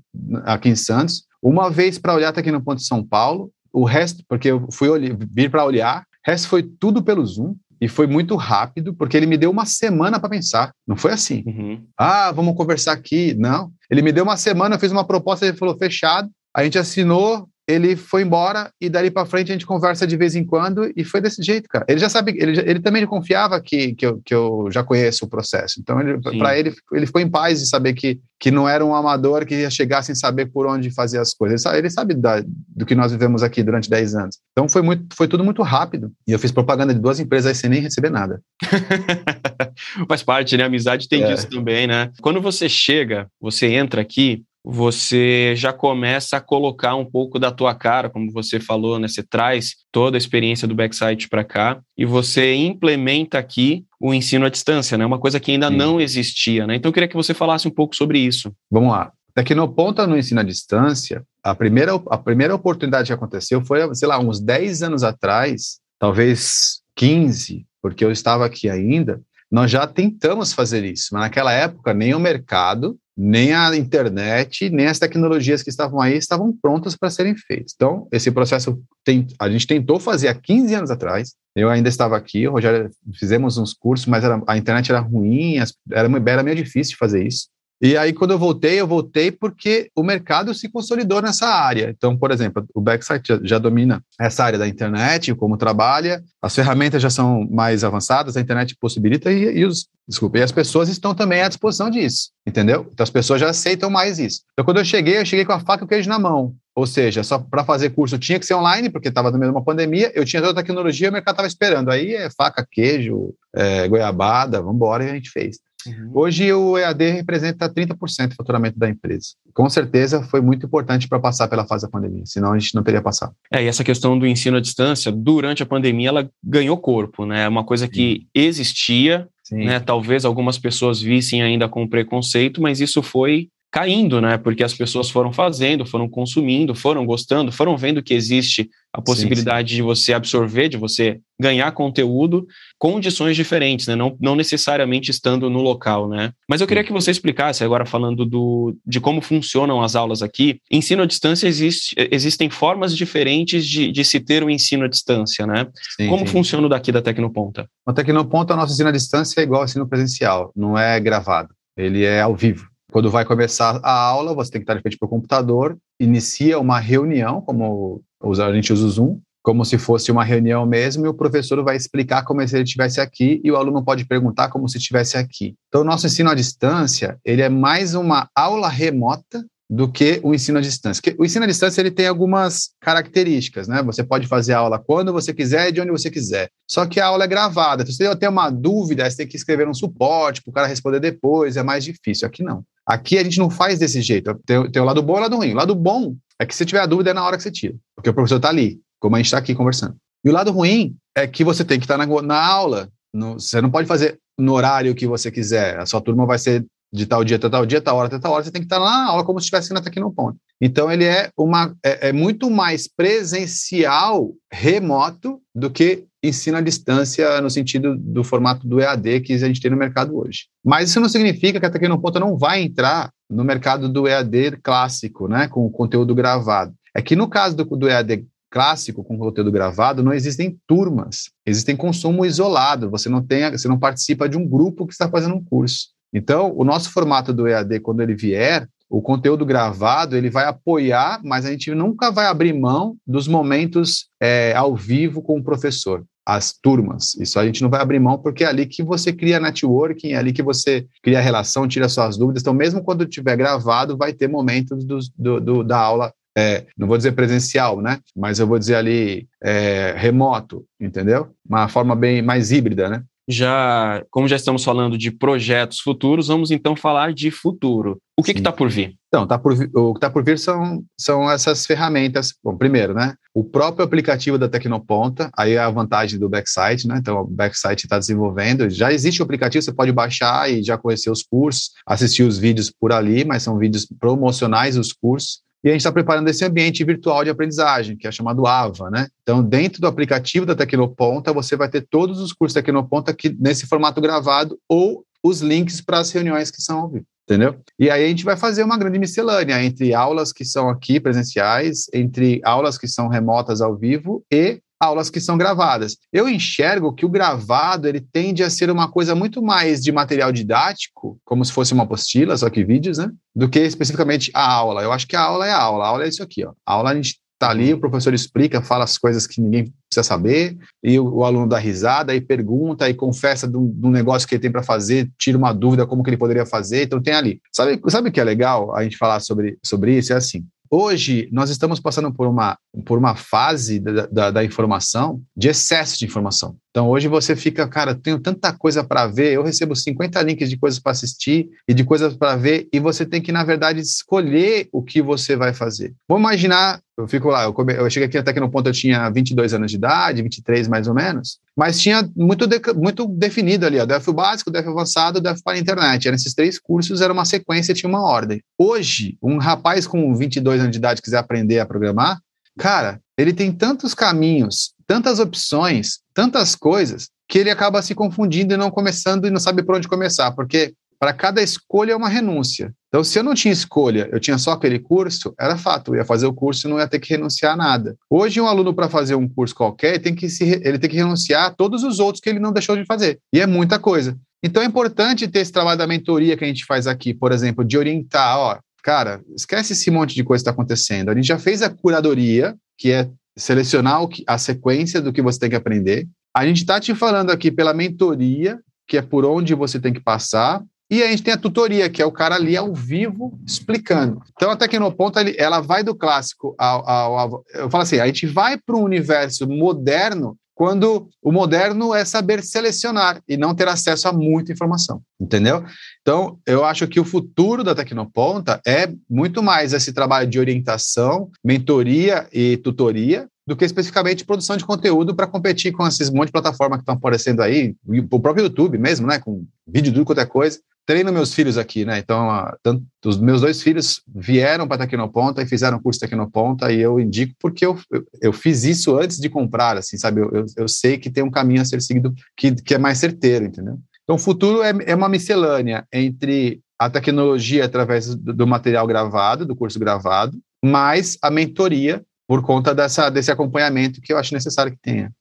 aqui em Santos, uma vez para olhar a Tecnoponta de São Paulo, o resto, porque eu fui vir para olhar, resto foi tudo pelo Zoom, e foi muito rápido, porque ele me deu uma semana para pensar. Não foi assim. Uhum. Ah, vamos conversar aqui. Não. Ele me deu uma semana, eu fiz uma proposta, ele falou fechado. A gente assinou, ele foi embora e dali para frente a gente conversa de vez em quando e foi desse jeito, cara. Ele já sabe, ele, ele também confiava que, que, eu, que eu já conheço o processo. Então, para ele, ele ficou em paz de saber que, que não era um amador que ia chegar sem saber por onde fazer as coisas. Ele sabe, ele sabe da, do que nós vivemos aqui durante 10 anos. Então, foi, muito, foi tudo muito rápido. E eu fiz propaganda de duas empresas sem nem receber nada. Faz parte, né? A amizade tem é. disso também, né? Quando você chega, você entra aqui, você já começa a colocar um pouco da tua cara, como você falou, né? Você traz toda a experiência do backside para cá e você implementa aqui o ensino à distância, né? Uma coisa que ainda Sim. não existia, né? Então eu queria que você falasse um pouco sobre isso. Vamos lá. Tecnoponta no ensino à distância, a primeira, a primeira oportunidade que aconteceu foi, sei lá, uns 10 anos atrás, talvez 15, porque eu estava aqui ainda, nós já tentamos fazer isso, mas naquela época nem o mercado nem a internet, nem as tecnologias que estavam aí estavam prontas para serem feitas. Então, esse processo tem, a gente tentou fazer há 15 anos atrás. Eu ainda estava aqui, o Rogério, fizemos uns cursos, mas era, a internet era ruim, era, era meio difícil fazer isso. E aí, quando eu voltei, eu voltei porque o mercado se consolidou nessa área. Então, por exemplo, o Backsite já, domina essa área da internet, como trabalha, as ferramentas já são mais avançadas, a internet possibilita e, e os, desculpa, e as pessoas estão também à disposição disso, entendeu? Então, as pessoas já aceitam mais isso. Então, quando eu cheguei, eu cheguei com a faca e o queijo na mão. Ou seja, só para fazer curso tinha que ser online, porque estava no meio de uma pandemia, eu tinha toda a tecnologia, o mercado estava esperando. Aí é faca, queijo, é, goiabada, vamos embora, e a gente fez. Uhum. Hoje o EAD representa 30% do faturamento da empresa. Com certeza foi muito importante para passar pela fase da pandemia, senão a gente não teria passado. É, e essa questão do ensino à distância, durante a pandemia, ela ganhou corpo, né? É uma coisa que existia, Sim. né? Talvez algumas pessoas vissem ainda com preconceito, mas isso foi caindo, né? Porque as pessoas foram fazendo, foram consumindo, foram gostando, foram vendo que existe a possibilidade sim, sim. de você absorver, de você ganhar conteúdo, condições diferentes, né? Não, não necessariamente estando no local, né? Mas eu queria que você explicasse, agora falando do, de como funcionam as aulas aqui. Ensino à distância existe, existem formas diferentes de, de se ter o um ensino à distância, né? Sim, como funciona o daqui da Tecnoponta? O Tecnoponta, nosso ensino à distância é igual ao ensino presencial, não é gravado, ele é ao vivo. Quando vai começar a aula, você tem que estar de frente para o computador, inicia uma reunião, como a gente usa o Zoom, como se fosse uma reunião mesmo, e o professor vai explicar como se ele estivesse aqui, e o aluno pode perguntar como se estivesse aqui. Então, o nosso ensino à distância, ele é mais uma aula remota do que o ensino à distância. Porque o ensino à distância ele tem algumas características, né? Você pode fazer a aula quando você quiser e de onde você quiser. Só que a aula é gravada. Então, se você tem uma dúvida, você tem que escrever um suporte para o cara responder depois, é mais difícil. Aqui não. Aqui a gente não faz desse jeito. Tem, tem o lado bom e o lado ruim. O lado bom é que se tiver a dúvida é na hora que você tira, porque o professor está ali, como a gente está aqui conversando. E o lado ruim é que você tem que estar tá na, na aula. No, você não pode fazer no horário que você quiser. A sua turma vai ser de tal dia até tal dia, tal hora até tal hora, você tem que estar na aula como se estivesse na Tecnoponto. Então, ele é, uma, é, é muito mais presencial, remoto, do que ensino à distância no sentido do formato do EAD que a gente tem no mercado hoje. Mas isso não significa que a Tecnoponta não vai entrar no mercado do EAD clássico, né, com o conteúdo gravado. É que no caso do, do EAD clássico com conteúdo gravado, não existem turmas, existem consumo isolado, você não tem, você não participa de um grupo que está fazendo um curso. Então, o nosso formato do EAD, quando ele vier, o conteúdo gravado, ele vai apoiar, mas a gente nunca vai abrir mão dos momentos é, ao vivo com o professor as turmas. Isso a gente não vai abrir mão porque é ali que você cria networking, é ali que você cria relação, tira suas dúvidas. Então, mesmo quando tiver gravado, vai ter momentos do, do, do da aula é, não vou dizer presencial, né? Mas eu vou dizer ali é, remoto, entendeu? Uma forma bem mais híbrida, né? Já, como já estamos falando de projetos futuros, vamos então falar de futuro. O que está por vir? Então, tá por, o que está por vir são, são essas ferramentas. Bom, primeiro, né? O próprio aplicativo da Tecnoponta, aí é a vantagem do Backsite, né? Então, o Backsite está desenvolvendo. Já existe o aplicativo, você pode baixar e já conhecer os cursos, assistir os vídeos por ali, mas são vídeos promocionais dos cursos. E a gente está preparando esse ambiente virtual de aprendizagem, que é chamado AVA, né? Então, dentro do aplicativo da Tecnoponta, você vai ter todos os cursos da Tecnoponta aqui nesse formato gravado ou os links para as reuniões que são ao vivo, entendeu? E aí a gente vai fazer uma grande miscelânea entre aulas que são aqui presenciais, entre aulas que são remotas ao vivo e aulas que são gravadas. Eu enxergo que o gravado ele tende a ser uma coisa muito mais de material didático, como se fosse uma apostila, só que vídeos, né? Do que especificamente a aula. Eu acho que a aula é a aula. A aula é isso aqui, ó. A aula a gente tá ali, o professor explica, fala as coisas que ninguém precisa saber, e o, o aluno dá risada, e pergunta, e confessa do, do negócio que ele tem para fazer, tira uma dúvida como que ele poderia fazer, então tem ali. Sabe, sabe o que é legal a gente falar sobre, sobre isso? É assim, Hoje, nós estamos passando por uma, por uma fase da, da, da informação de excesso de informação. Então, hoje você fica, cara, tenho tanta coisa para ver, eu recebo 50 links de coisas para assistir e de coisas para ver, e você tem que, na verdade, escolher o que você vai fazer. Vamos imaginar, eu fico lá, eu, come, eu cheguei aqui até que no ponto eu tinha 22 anos de idade, 23 mais ou menos, mas tinha muito, de, muito definido ali, ó, DEF básico, DEF avançado, DEF para a internet. Eram esses três cursos, era uma sequência, tinha uma ordem. Hoje, um rapaz com 22 anos de idade quiser aprender a programar, cara, ele tem tantos caminhos, tantas opções, tantas coisas, que ele acaba se confundindo e não começando e não sabe por onde começar, porque para cada escolha é uma renúncia. Então, se eu não tinha escolha, eu tinha só aquele curso, era fato, eu ia fazer o curso e não ia ter que renunciar a nada. Hoje, um aluno, para fazer um curso qualquer, tem que se, ele tem que renunciar a todos os outros que ele não deixou de fazer. E é muita coisa. Então, é importante ter esse trabalho da mentoria que a gente faz aqui, por exemplo, de orientar, ó, cara, esquece esse monte de coisa que está acontecendo. A gente já fez a curadoria, que é selecionar a sequência do que você tem que aprender. A gente está te falando aqui pela mentoria, que é por onde você tem que passar, e a gente tem a tutoria, que é o cara ali ao vivo explicando. Então, a Tecnoponta, ela vai do clássico ao, ao, ao Eu falo assim, a gente vai para um universo moderno quando o moderno é saber selecionar e não ter acesso a muita informação, entendeu? Então, eu acho que o futuro da Tecnoponta é muito mais esse trabalho de orientação, mentoria e tutoria, do que especificamente produção de conteúdo para competir com esses monte de plataformas que estão aparecendo aí, o próprio YouTube mesmo, né, com vídeo de tudo quanto é coisa treino meus filhos aqui, né? Então, tanto, os meus dois filhos vieram para Tecnoponta e fizeram curso Tecnoponta e eu indico porque eu, eu, eu, fiz isso antes de comprar, assim, sabe? Eu, eu, eu, sei que tem um caminho a ser seguido que, que é mais certeiro, entendeu? Então, o futuro é, é uma miscelânea entre a tecnologia através do, do material gravado, do curso gravado, mais a mentoria por conta dessa, desse acompanhamento que eu acho necessário que tenha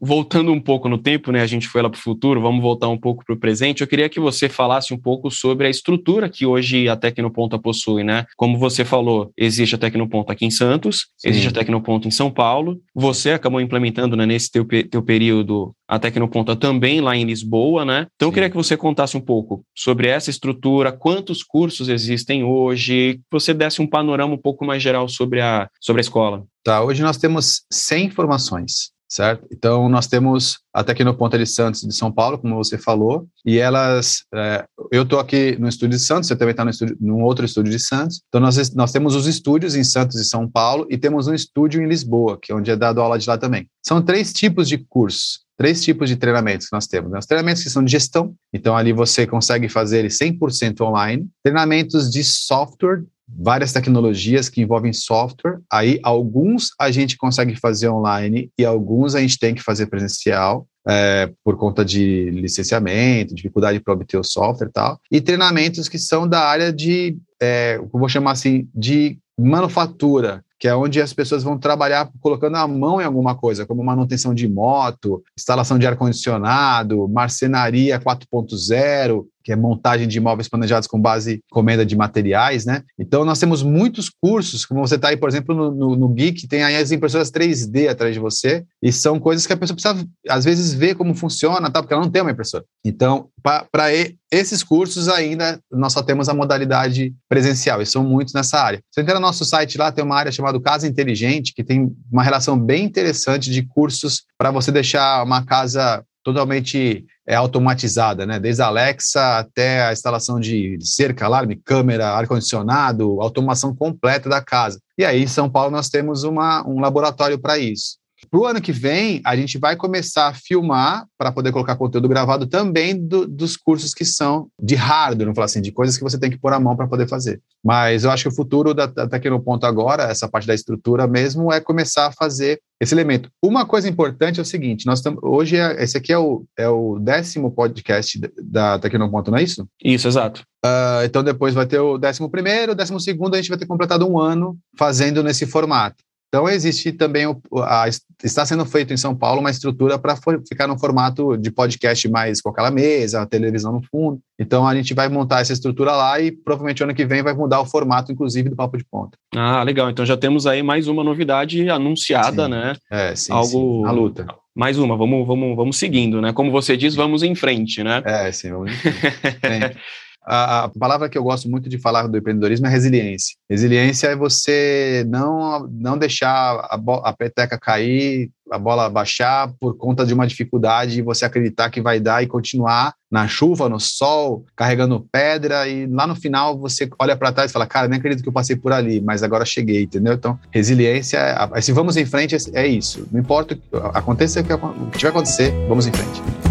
voltando um pouco no tempo, né? A gente foi lá para o futuro, vamos voltar um pouco para o presente. Eu queria que você falasse um pouco sobre a estrutura que hoje a Tecnoponta possui, né? Como você falou, existe a Tecnoponta aqui em Santos, Sim. existe a Tecnoponta em São Paulo. Você acabou implementando né, nesse teu, teu período a Tecnoponta também lá em Lisboa, né? Então Sim. eu queria que você contasse um pouco sobre essa estrutura, quantos cursos existem hoje, que você desse um panorama um pouco mais geral sobre a, sobre a escola. Tá, hoje nós temos 100 formações certo? Então, nós temos a Tecnoponta de Santos de São Paulo, como você falou, e elas, é, eu estou aqui no estúdio de Santos, você também está no estúdio, num outro estúdio de Santos, então nós, nós temos os estúdios em Santos e São Paulo, e temos um estúdio em Lisboa, que é onde é dado aula de lá também. São três tipos de cursos, três tipos de treinamentos que nós temos. Né? Os treinamentos que são de gestão, então ali você consegue fazer ele 100% online. Treinamentos de software, várias tecnologias que envolvem software. Aí, alguns a gente consegue fazer online e alguns a gente tem que fazer presencial. É, por conta de licenciamento, dificuldade para obter o software e tal, e treinamentos que são da área de, é, vou chamar assim, de manufatura, que é onde as pessoas vão trabalhar colocando a mão em alguma coisa, como manutenção de moto, instalação de ar-condicionado, marcenaria 4.0, que é montagem de imóveis planejados com base em encomenda de materiais, né? Então, nós temos muitos cursos, como você está aí, por exemplo, no, no, no, Geek, tem aí as impressoras 3D atrás de você, e são coisas que a pessoa precisa, às vezes, ver como funciona, tá? porque ela não tem uma impressora. Então, para esses cursos ainda, nós só temos a modalidade presencial, e são muitos nessa área. Você entra no nosso site lá, tem uma área chamada Casa Inteligente, que tem uma relação bem interessante de cursos para você deixar uma casa totalmente é, automatizada, né? Desde a Alexa até a instalação de cerca, alarme, câmera, ar-condicionado, automação completa da casa. E aí, em São Paulo, nós temos uma, um laboratório para isso. Para o ano que vem, a gente vai começar a filmar para poder colocar conteúdo gravado também do, dos cursos que são de hardware, não falar assim, de coisas que você tem que pôr a mão para poder fazer. Mas eu acho que o futuro da, da ponto agora, essa parte da estrutura mesmo, é começar a fazer esse elemento. Uma coisa importante é o seguinte: nós estamos hoje é, esse aqui é o, é o décimo podcast da Tecnoponto, não é isso? Isso, exato. Uh, então depois vai ter o décimo primeiro, décimo segundo a gente vai ter completado um ano fazendo nesse formato. Então, existe também, o, a, está sendo feito em São Paulo uma estrutura para ficar no formato de podcast mais com aquela mesa, a televisão no fundo. Então, a gente vai montar essa estrutura lá e provavelmente ano que vem vai mudar o formato, inclusive, do Papo de Ponta. Ah, legal. Então, já temos aí mais uma novidade anunciada, sim. né? É, sim, Algo... sim, na luta. Mais uma, vamos, vamos, vamos seguindo, né? Como você diz, vamos em frente, né? É, sim, vamos em frente. a, a, palavra que eu gosto muito de falar do empreendedorismo é resiliência. Resiliência é você não, não deixar a, a peteca cair, a bola baixar por conta de uma dificuldade e você acreditar que vai dar e continuar na chuva, no sol, carregando pedra e lá no final você olha para trás e fala, cara, nem acredito que eu passei por ali, mas agora cheguei, entendeu? Então, resiliência, se vamos em frente, é isso. Não importa aconteça, o que tiver acontecer, vamos em frente.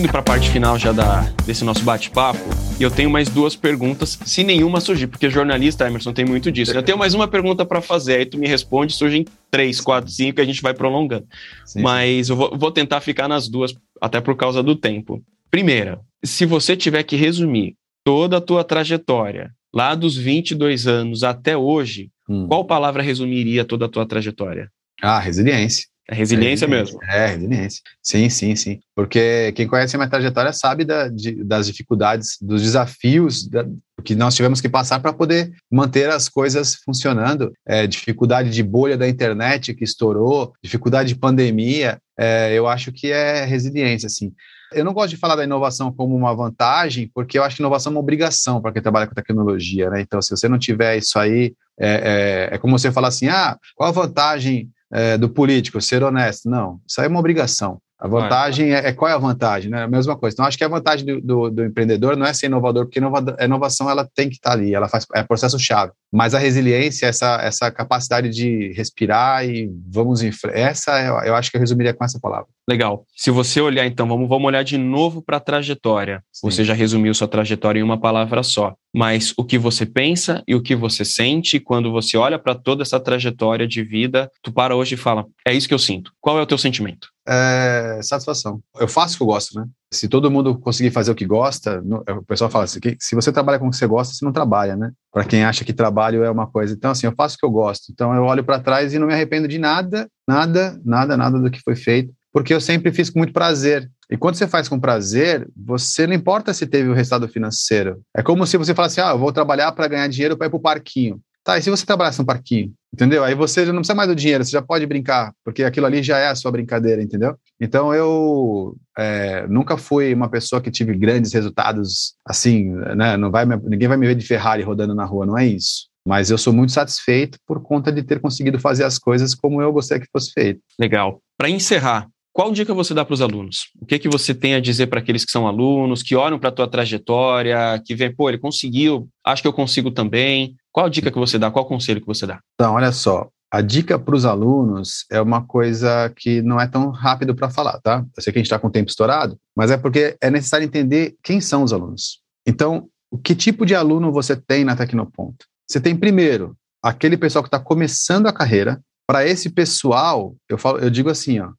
Indo para a parte final já da, desse nosso bate-papo e eu tenho mais duas perguntas, se nenhuma surgir, porque jornalista, Emerson, tem muito disso. Eu tenho mais uma pergunta para fazer, aí tu me responde, surgem três, quatro, cinco e a gente vai prolongando. Sim. Mas eu vou, vou tentar ficar nas duas, até por causa do tempo. Primeira, se você tiver que resumir toda a tua trajetória, lá dos 22 anos até hoje, hum. qual palavra resumiria toda a tua trajetória? Ah, resiliência. É resiliência, mesmo. É, resiliência. Sim, sim, sim. Porque quem conhece a minha trajetória sabe da, de, das dificuldades, dos desafios da, que nós tivemos que passar para poder manter as coisas funcionando. É, dificuldade de bolha da internet que estourou, dificuldade de pandemia. É, eu acho que é resiliência, assim. Eu não gosto de falar da inovação como uma vantagem, porque eu acho que inovação é uma obrigação para quem trabalha com tecnologia, né? Então, se você não tiver isso aí, é, é, é como você falar assim: ah, qual a vantagem é, do político, ser honesto. Não, isso aí é uma obrigação. A vantagem é, é, qual é a vantagem, né? A mesma coisa. Então, acho que a vantagem do, do, do empreendedor não é ser inovador, porque a inovação ela tem que estar ali, ela faz é processo chave. Mas a resiliência, essa, essa capacidade de respirar e vamos em frente, essa eu, eu acho que eu resumiria com essa palavra. Legal. Se você olhar, então, vamos, vamos olhar de novo para a trajetória. Sim. Você já resumiu sua trajetória em uma palavra só. Mas o que você pensa e o que você sente quando você olha para toda essa trajetória de vida, tu para hoje e fala: é isso que eu sinto. Qual é o teu sentimento? É satisfação. Eu faço o que eu gosto, né? Se todo mundo conseguir fazer o que gosta, o pessoal fala assim: se você trabalha com o que você gosta, você não trabalha, né? Para quem acha que trabalho é uma coisa. Então, assim, eu faço o que eu gosto. Então, eu olho para trás e não me arrependo de nada, nada, nada, nada do que foi feito porque eu sempre fiz com muito prazer. E quando você faz com prazer, você não importa se teve o resultado financeiro. É como se você falasse, ah, eu vou trabalhar para ganhar dinheiro para ir para o parquinho. Tá, e se você trabalhasse no parquinho? Entendeu? Aí você já não precisa mais do dinheiro, você já pode brincar, porque aquilo ali já é a sua brincadeira, entendeu? Então eu é, nunca fui uma pessoa que tive grandes resultados assim, né? Não vai, ninguém vai me ver de Ferrari rodando na rua, não é isso. Mas eu sou muito satisfeito por conta de ter conseguido fazer as coisas como eu gostaria que fosse feito. Legal. Para encerrar, qual dica você dá para os alunos? O que que você tem a dizer para aqueles que são alunos, que olham para a tua trajetória, que vêem, pô, ele conseguiu, acho que eu consigo também. Qual dica que você dá? Qual conselho que você dá? Então, olha só, a dica para os alunos é uma coisa que não é tão rápido para falar, tá? Eu sei que a gente está com o tempo estourado, mas é porque é necessário entender quem são os alunos. Então, o que tipo de aluno você tem na Tecnoponto? Você tem primeiro aquele pessoal que está começando a carreira. Para esse pessoal, eu falo, eu digo assim, ó,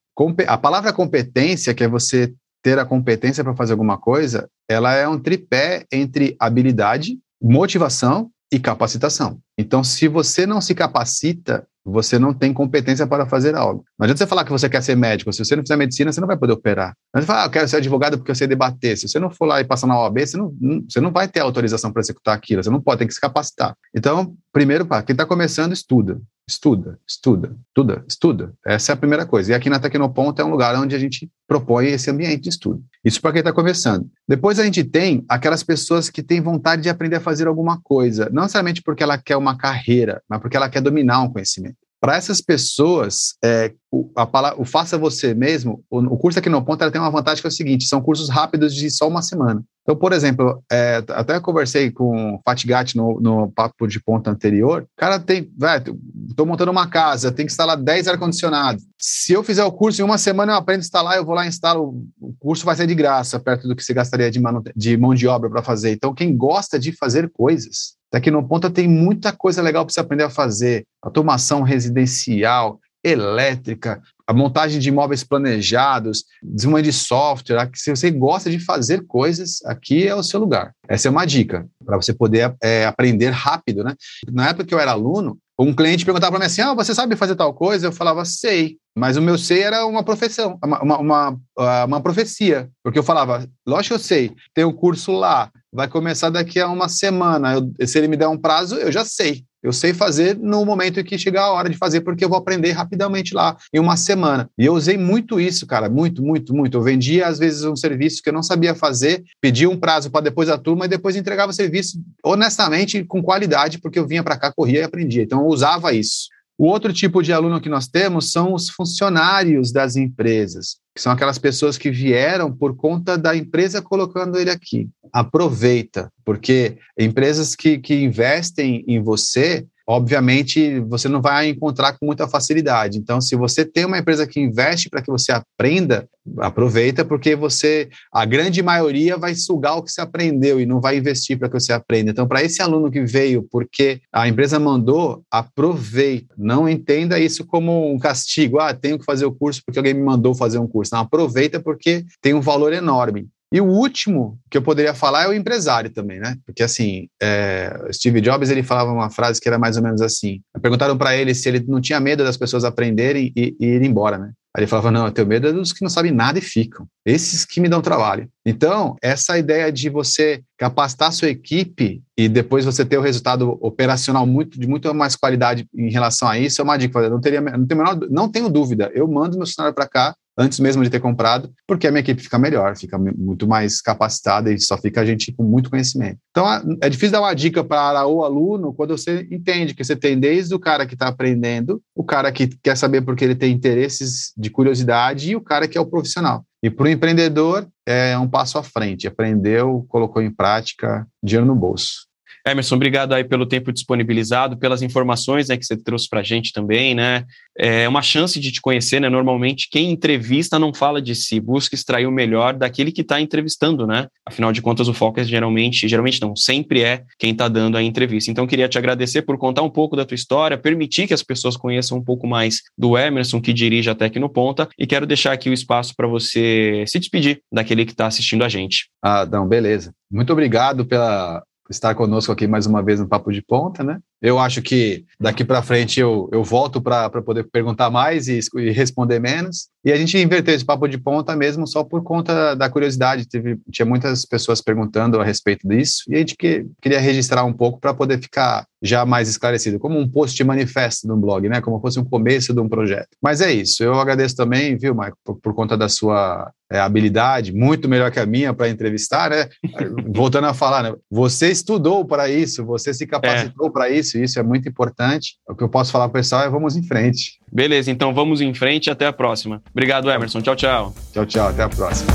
a palavra competência, que é você ter a competência para fazer alguma coisa, ela é um tripé entre habilidade, motivação e capacitação. Então, se você não se capacita, você não tem competência para fazer algo. Não adianta você falar que você quer ser médico. Se você não fizer medicina, você não vai poder operar. Não adianta falar, ah, eu quero ser advogado porque eu sei debater. Se você não for lá e passar na OAB, você não, você não vai ter autorização para executar aquilo. Você não pode, tem que se capacitar. Então, primeiro, quem está começando, estuda. Estuda, estuda, estuda, estuda. Essa é a primeira coisa. E aqui na Tecnoponto é um lugar onde a gente propõe esse ambiente de estudo. Isso para quem está começando. Depois a gente tem aquelas pessoas que têm vontade de aprender a fazer alguma coisa, não necessariamente porque ela quer uma carreira, mas porque ela quer dominar um conhecimento. Para essas pessoas, é, o, a, o faça você mesmo, o, o curso aqui no Ponto tem uma vantagem que é o seguinte: são cursos rápidos de só uma semana. Então, por exemplo, é, até conversei com o Fatigati no, no papo de ponta anterior. Cara tem, velho, estou montando uma casa, tem que instalar 10 ar-condicionados. Se eu fizer o curso em uma semana, eu aprendo a instalar, eu vou lá e instalo. O curso vai ser de graça, perto do que você gastaria de, de mão de obra para fazer. Então, quem gosta de fazer coisas, Tecnoponta tem muita coisa legal para você aprender a fazer. Automação residencial, elétrica, a montagem de imóveis planejados, desenvolvimento de software. Se você gosta de fazer coisas, aqui é o seu lugar. Essa é uma dica para você poder é, aprender rápido, né? Na época que eu era aluno, um cliente perguntava para mim assim: ah, você sabe fazer tal coisa? Eu falava, sei. Mas o meu sei era uma profissão, uma, uma, uma, ah, uma profecia. Porque eu falava, lógico que eu sei, tem um curso lá, vai começar daqui a uma semana. Eu, se ele me der um prazo, eu já sei. Eu sei fazer no momento em que chegar a hora de fazer, porque eu vou aprender rapidamente lá, em uma semana. E eu usei muito isso, cara, muito, muito, muito. Eu vendia, às vezes, um serviço que eu não sabia fazer, pedia um prazo para depois da turma e depois entregava o serviço, honestamente, com qualidade, porque eu vinha para cá, corria e aprendia. Então, eu usava isso. O outro tipo de aluno que nós temos são os funcionários das empresas, que são aquelas pessoas que vieram por conta da empresa colocando ele aqui. Aproveita, porque empresas que, que investem em você, obviamente você não vai encontrar com muita facilidade. Então, se você tem uma empresa que investe para que você aprenda, aproveita, porque você, a grande maioria vai sugar o que você aprendeu e não vai investir para que você aprenda. Então, para esse aluno que veio porque a empresa mandou, aproveita. Não entenda isso como um castigo. Ah, tenho que fazer o curso porque alguém me mandou fazer um curso. Não, aproveita porque tem um valor enorme. E o último que eu poderia falar é o empresário também, né? Porque assim, é, Steve Jobs ele falava uma frase que era mais ou menos assim. Perguntaram para ele se ele não tinha medo das pessoas aprenderem e, e ir embora, né? Aí ele falava: Não, eu tenho medo dos que não sabem nada e ficam. Esses que me dão trabalho. Então, essa ideia de você capacitar a sua equipe e depois você ter o resultado operacional muito, de muito mais qualidade em relação a isso é uma dica. Não, teria, não, tenho não tenho dúvida. Eu mando meu funcionário para cá antes mesmo de ter comprado, porque a minha equipe fica melhor, fica muito mais capacitada e só fica a gente com muito conhecimento. Então, é difícil dar uma dica para o aluno quando você entende que você tem desde o cara que está aprendendo, o cara que quer saber porque ele tem interesses de curiosidade e o cara que é o profissional. E para o empreendedor é um passo à frente. Aprendeu, colocou em prática, dinheiro no bolso. Emerson, obrigado aí pelo tempo disponibilizado, pelas informações né, que você trouxe para a gente também, né? É uma chance de te conhecer, né? Normalmente, quem entrevista não fala de si, busca extrair o melhor daquele que está entrevistando, né? Afinal de contas, o foco é geralmente, geralmente não, sempre é quem está dando a entrevista. Então, queria te agradecer por contar um pouco da tua história, permitir que as pessoas conheçam um pouco mais do Emerson, que dirige a Tecnoponta, e quero deixar aqui o espaço para você se despedir daquele que está assistindo a gente. Ah, beleza. Muito obrigado pela estar conosco aqui mais uma vez no Papo de Ponta, né? Eu acho que daqui para frente eu, eu volto para poder perguntar mais e, e, responder menos. E a gente inverteu esse papo de ponta mesmo só por conta da curiosidade. Teve, tinha muitas pessoas perguntando a respeito disso e a gente que, queria registrar um pouco para poder ficar já mais esclarecido, como um post manifesto no blog, né? Como fosse um começo de um projeto. Mas é isso. Eu agradeço também, viu, Michael, por, por conta da sua é, habilidade, muito melhor que a minha para entrevistar, né? Voltando a falar, né? Você estudou para isso, você se capacitou é. para isso, e isso é muito importante. O que eu posso falar para o pessoal é vamos em frente. Beleza, então vamos em frente e até a próxima. Obrigado, Emerson. Tchau, tchau. Tchau, tchau. Até a próxima.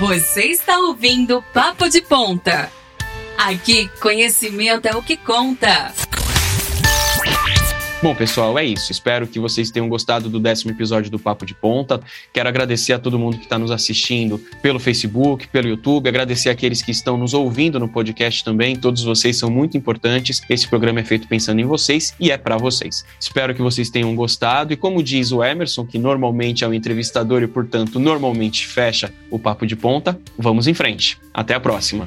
Você está ouvindo Papo de Ponta. Aqui, conhecimento é o que conta. Bom, pessoal, é isso. Espero que vocês tenham gostado do décimo episódio do Papo de Ponta. Quero agradecer a todo mundo que está nos assistindo pelo Facebook, pelo YouTube, agradecer aqueles que estão nos ouvindo no podcast também. Todos vocês são muito importantes. Esse programa é feito pensando em vocês e é para vocês. Espero que vocês tenham gostado. E como diz o Emerson, que normalmente é o entrevistador e, portanto, normalmente fecha o Papo de Ponta, vamos em frente. Até a próxima.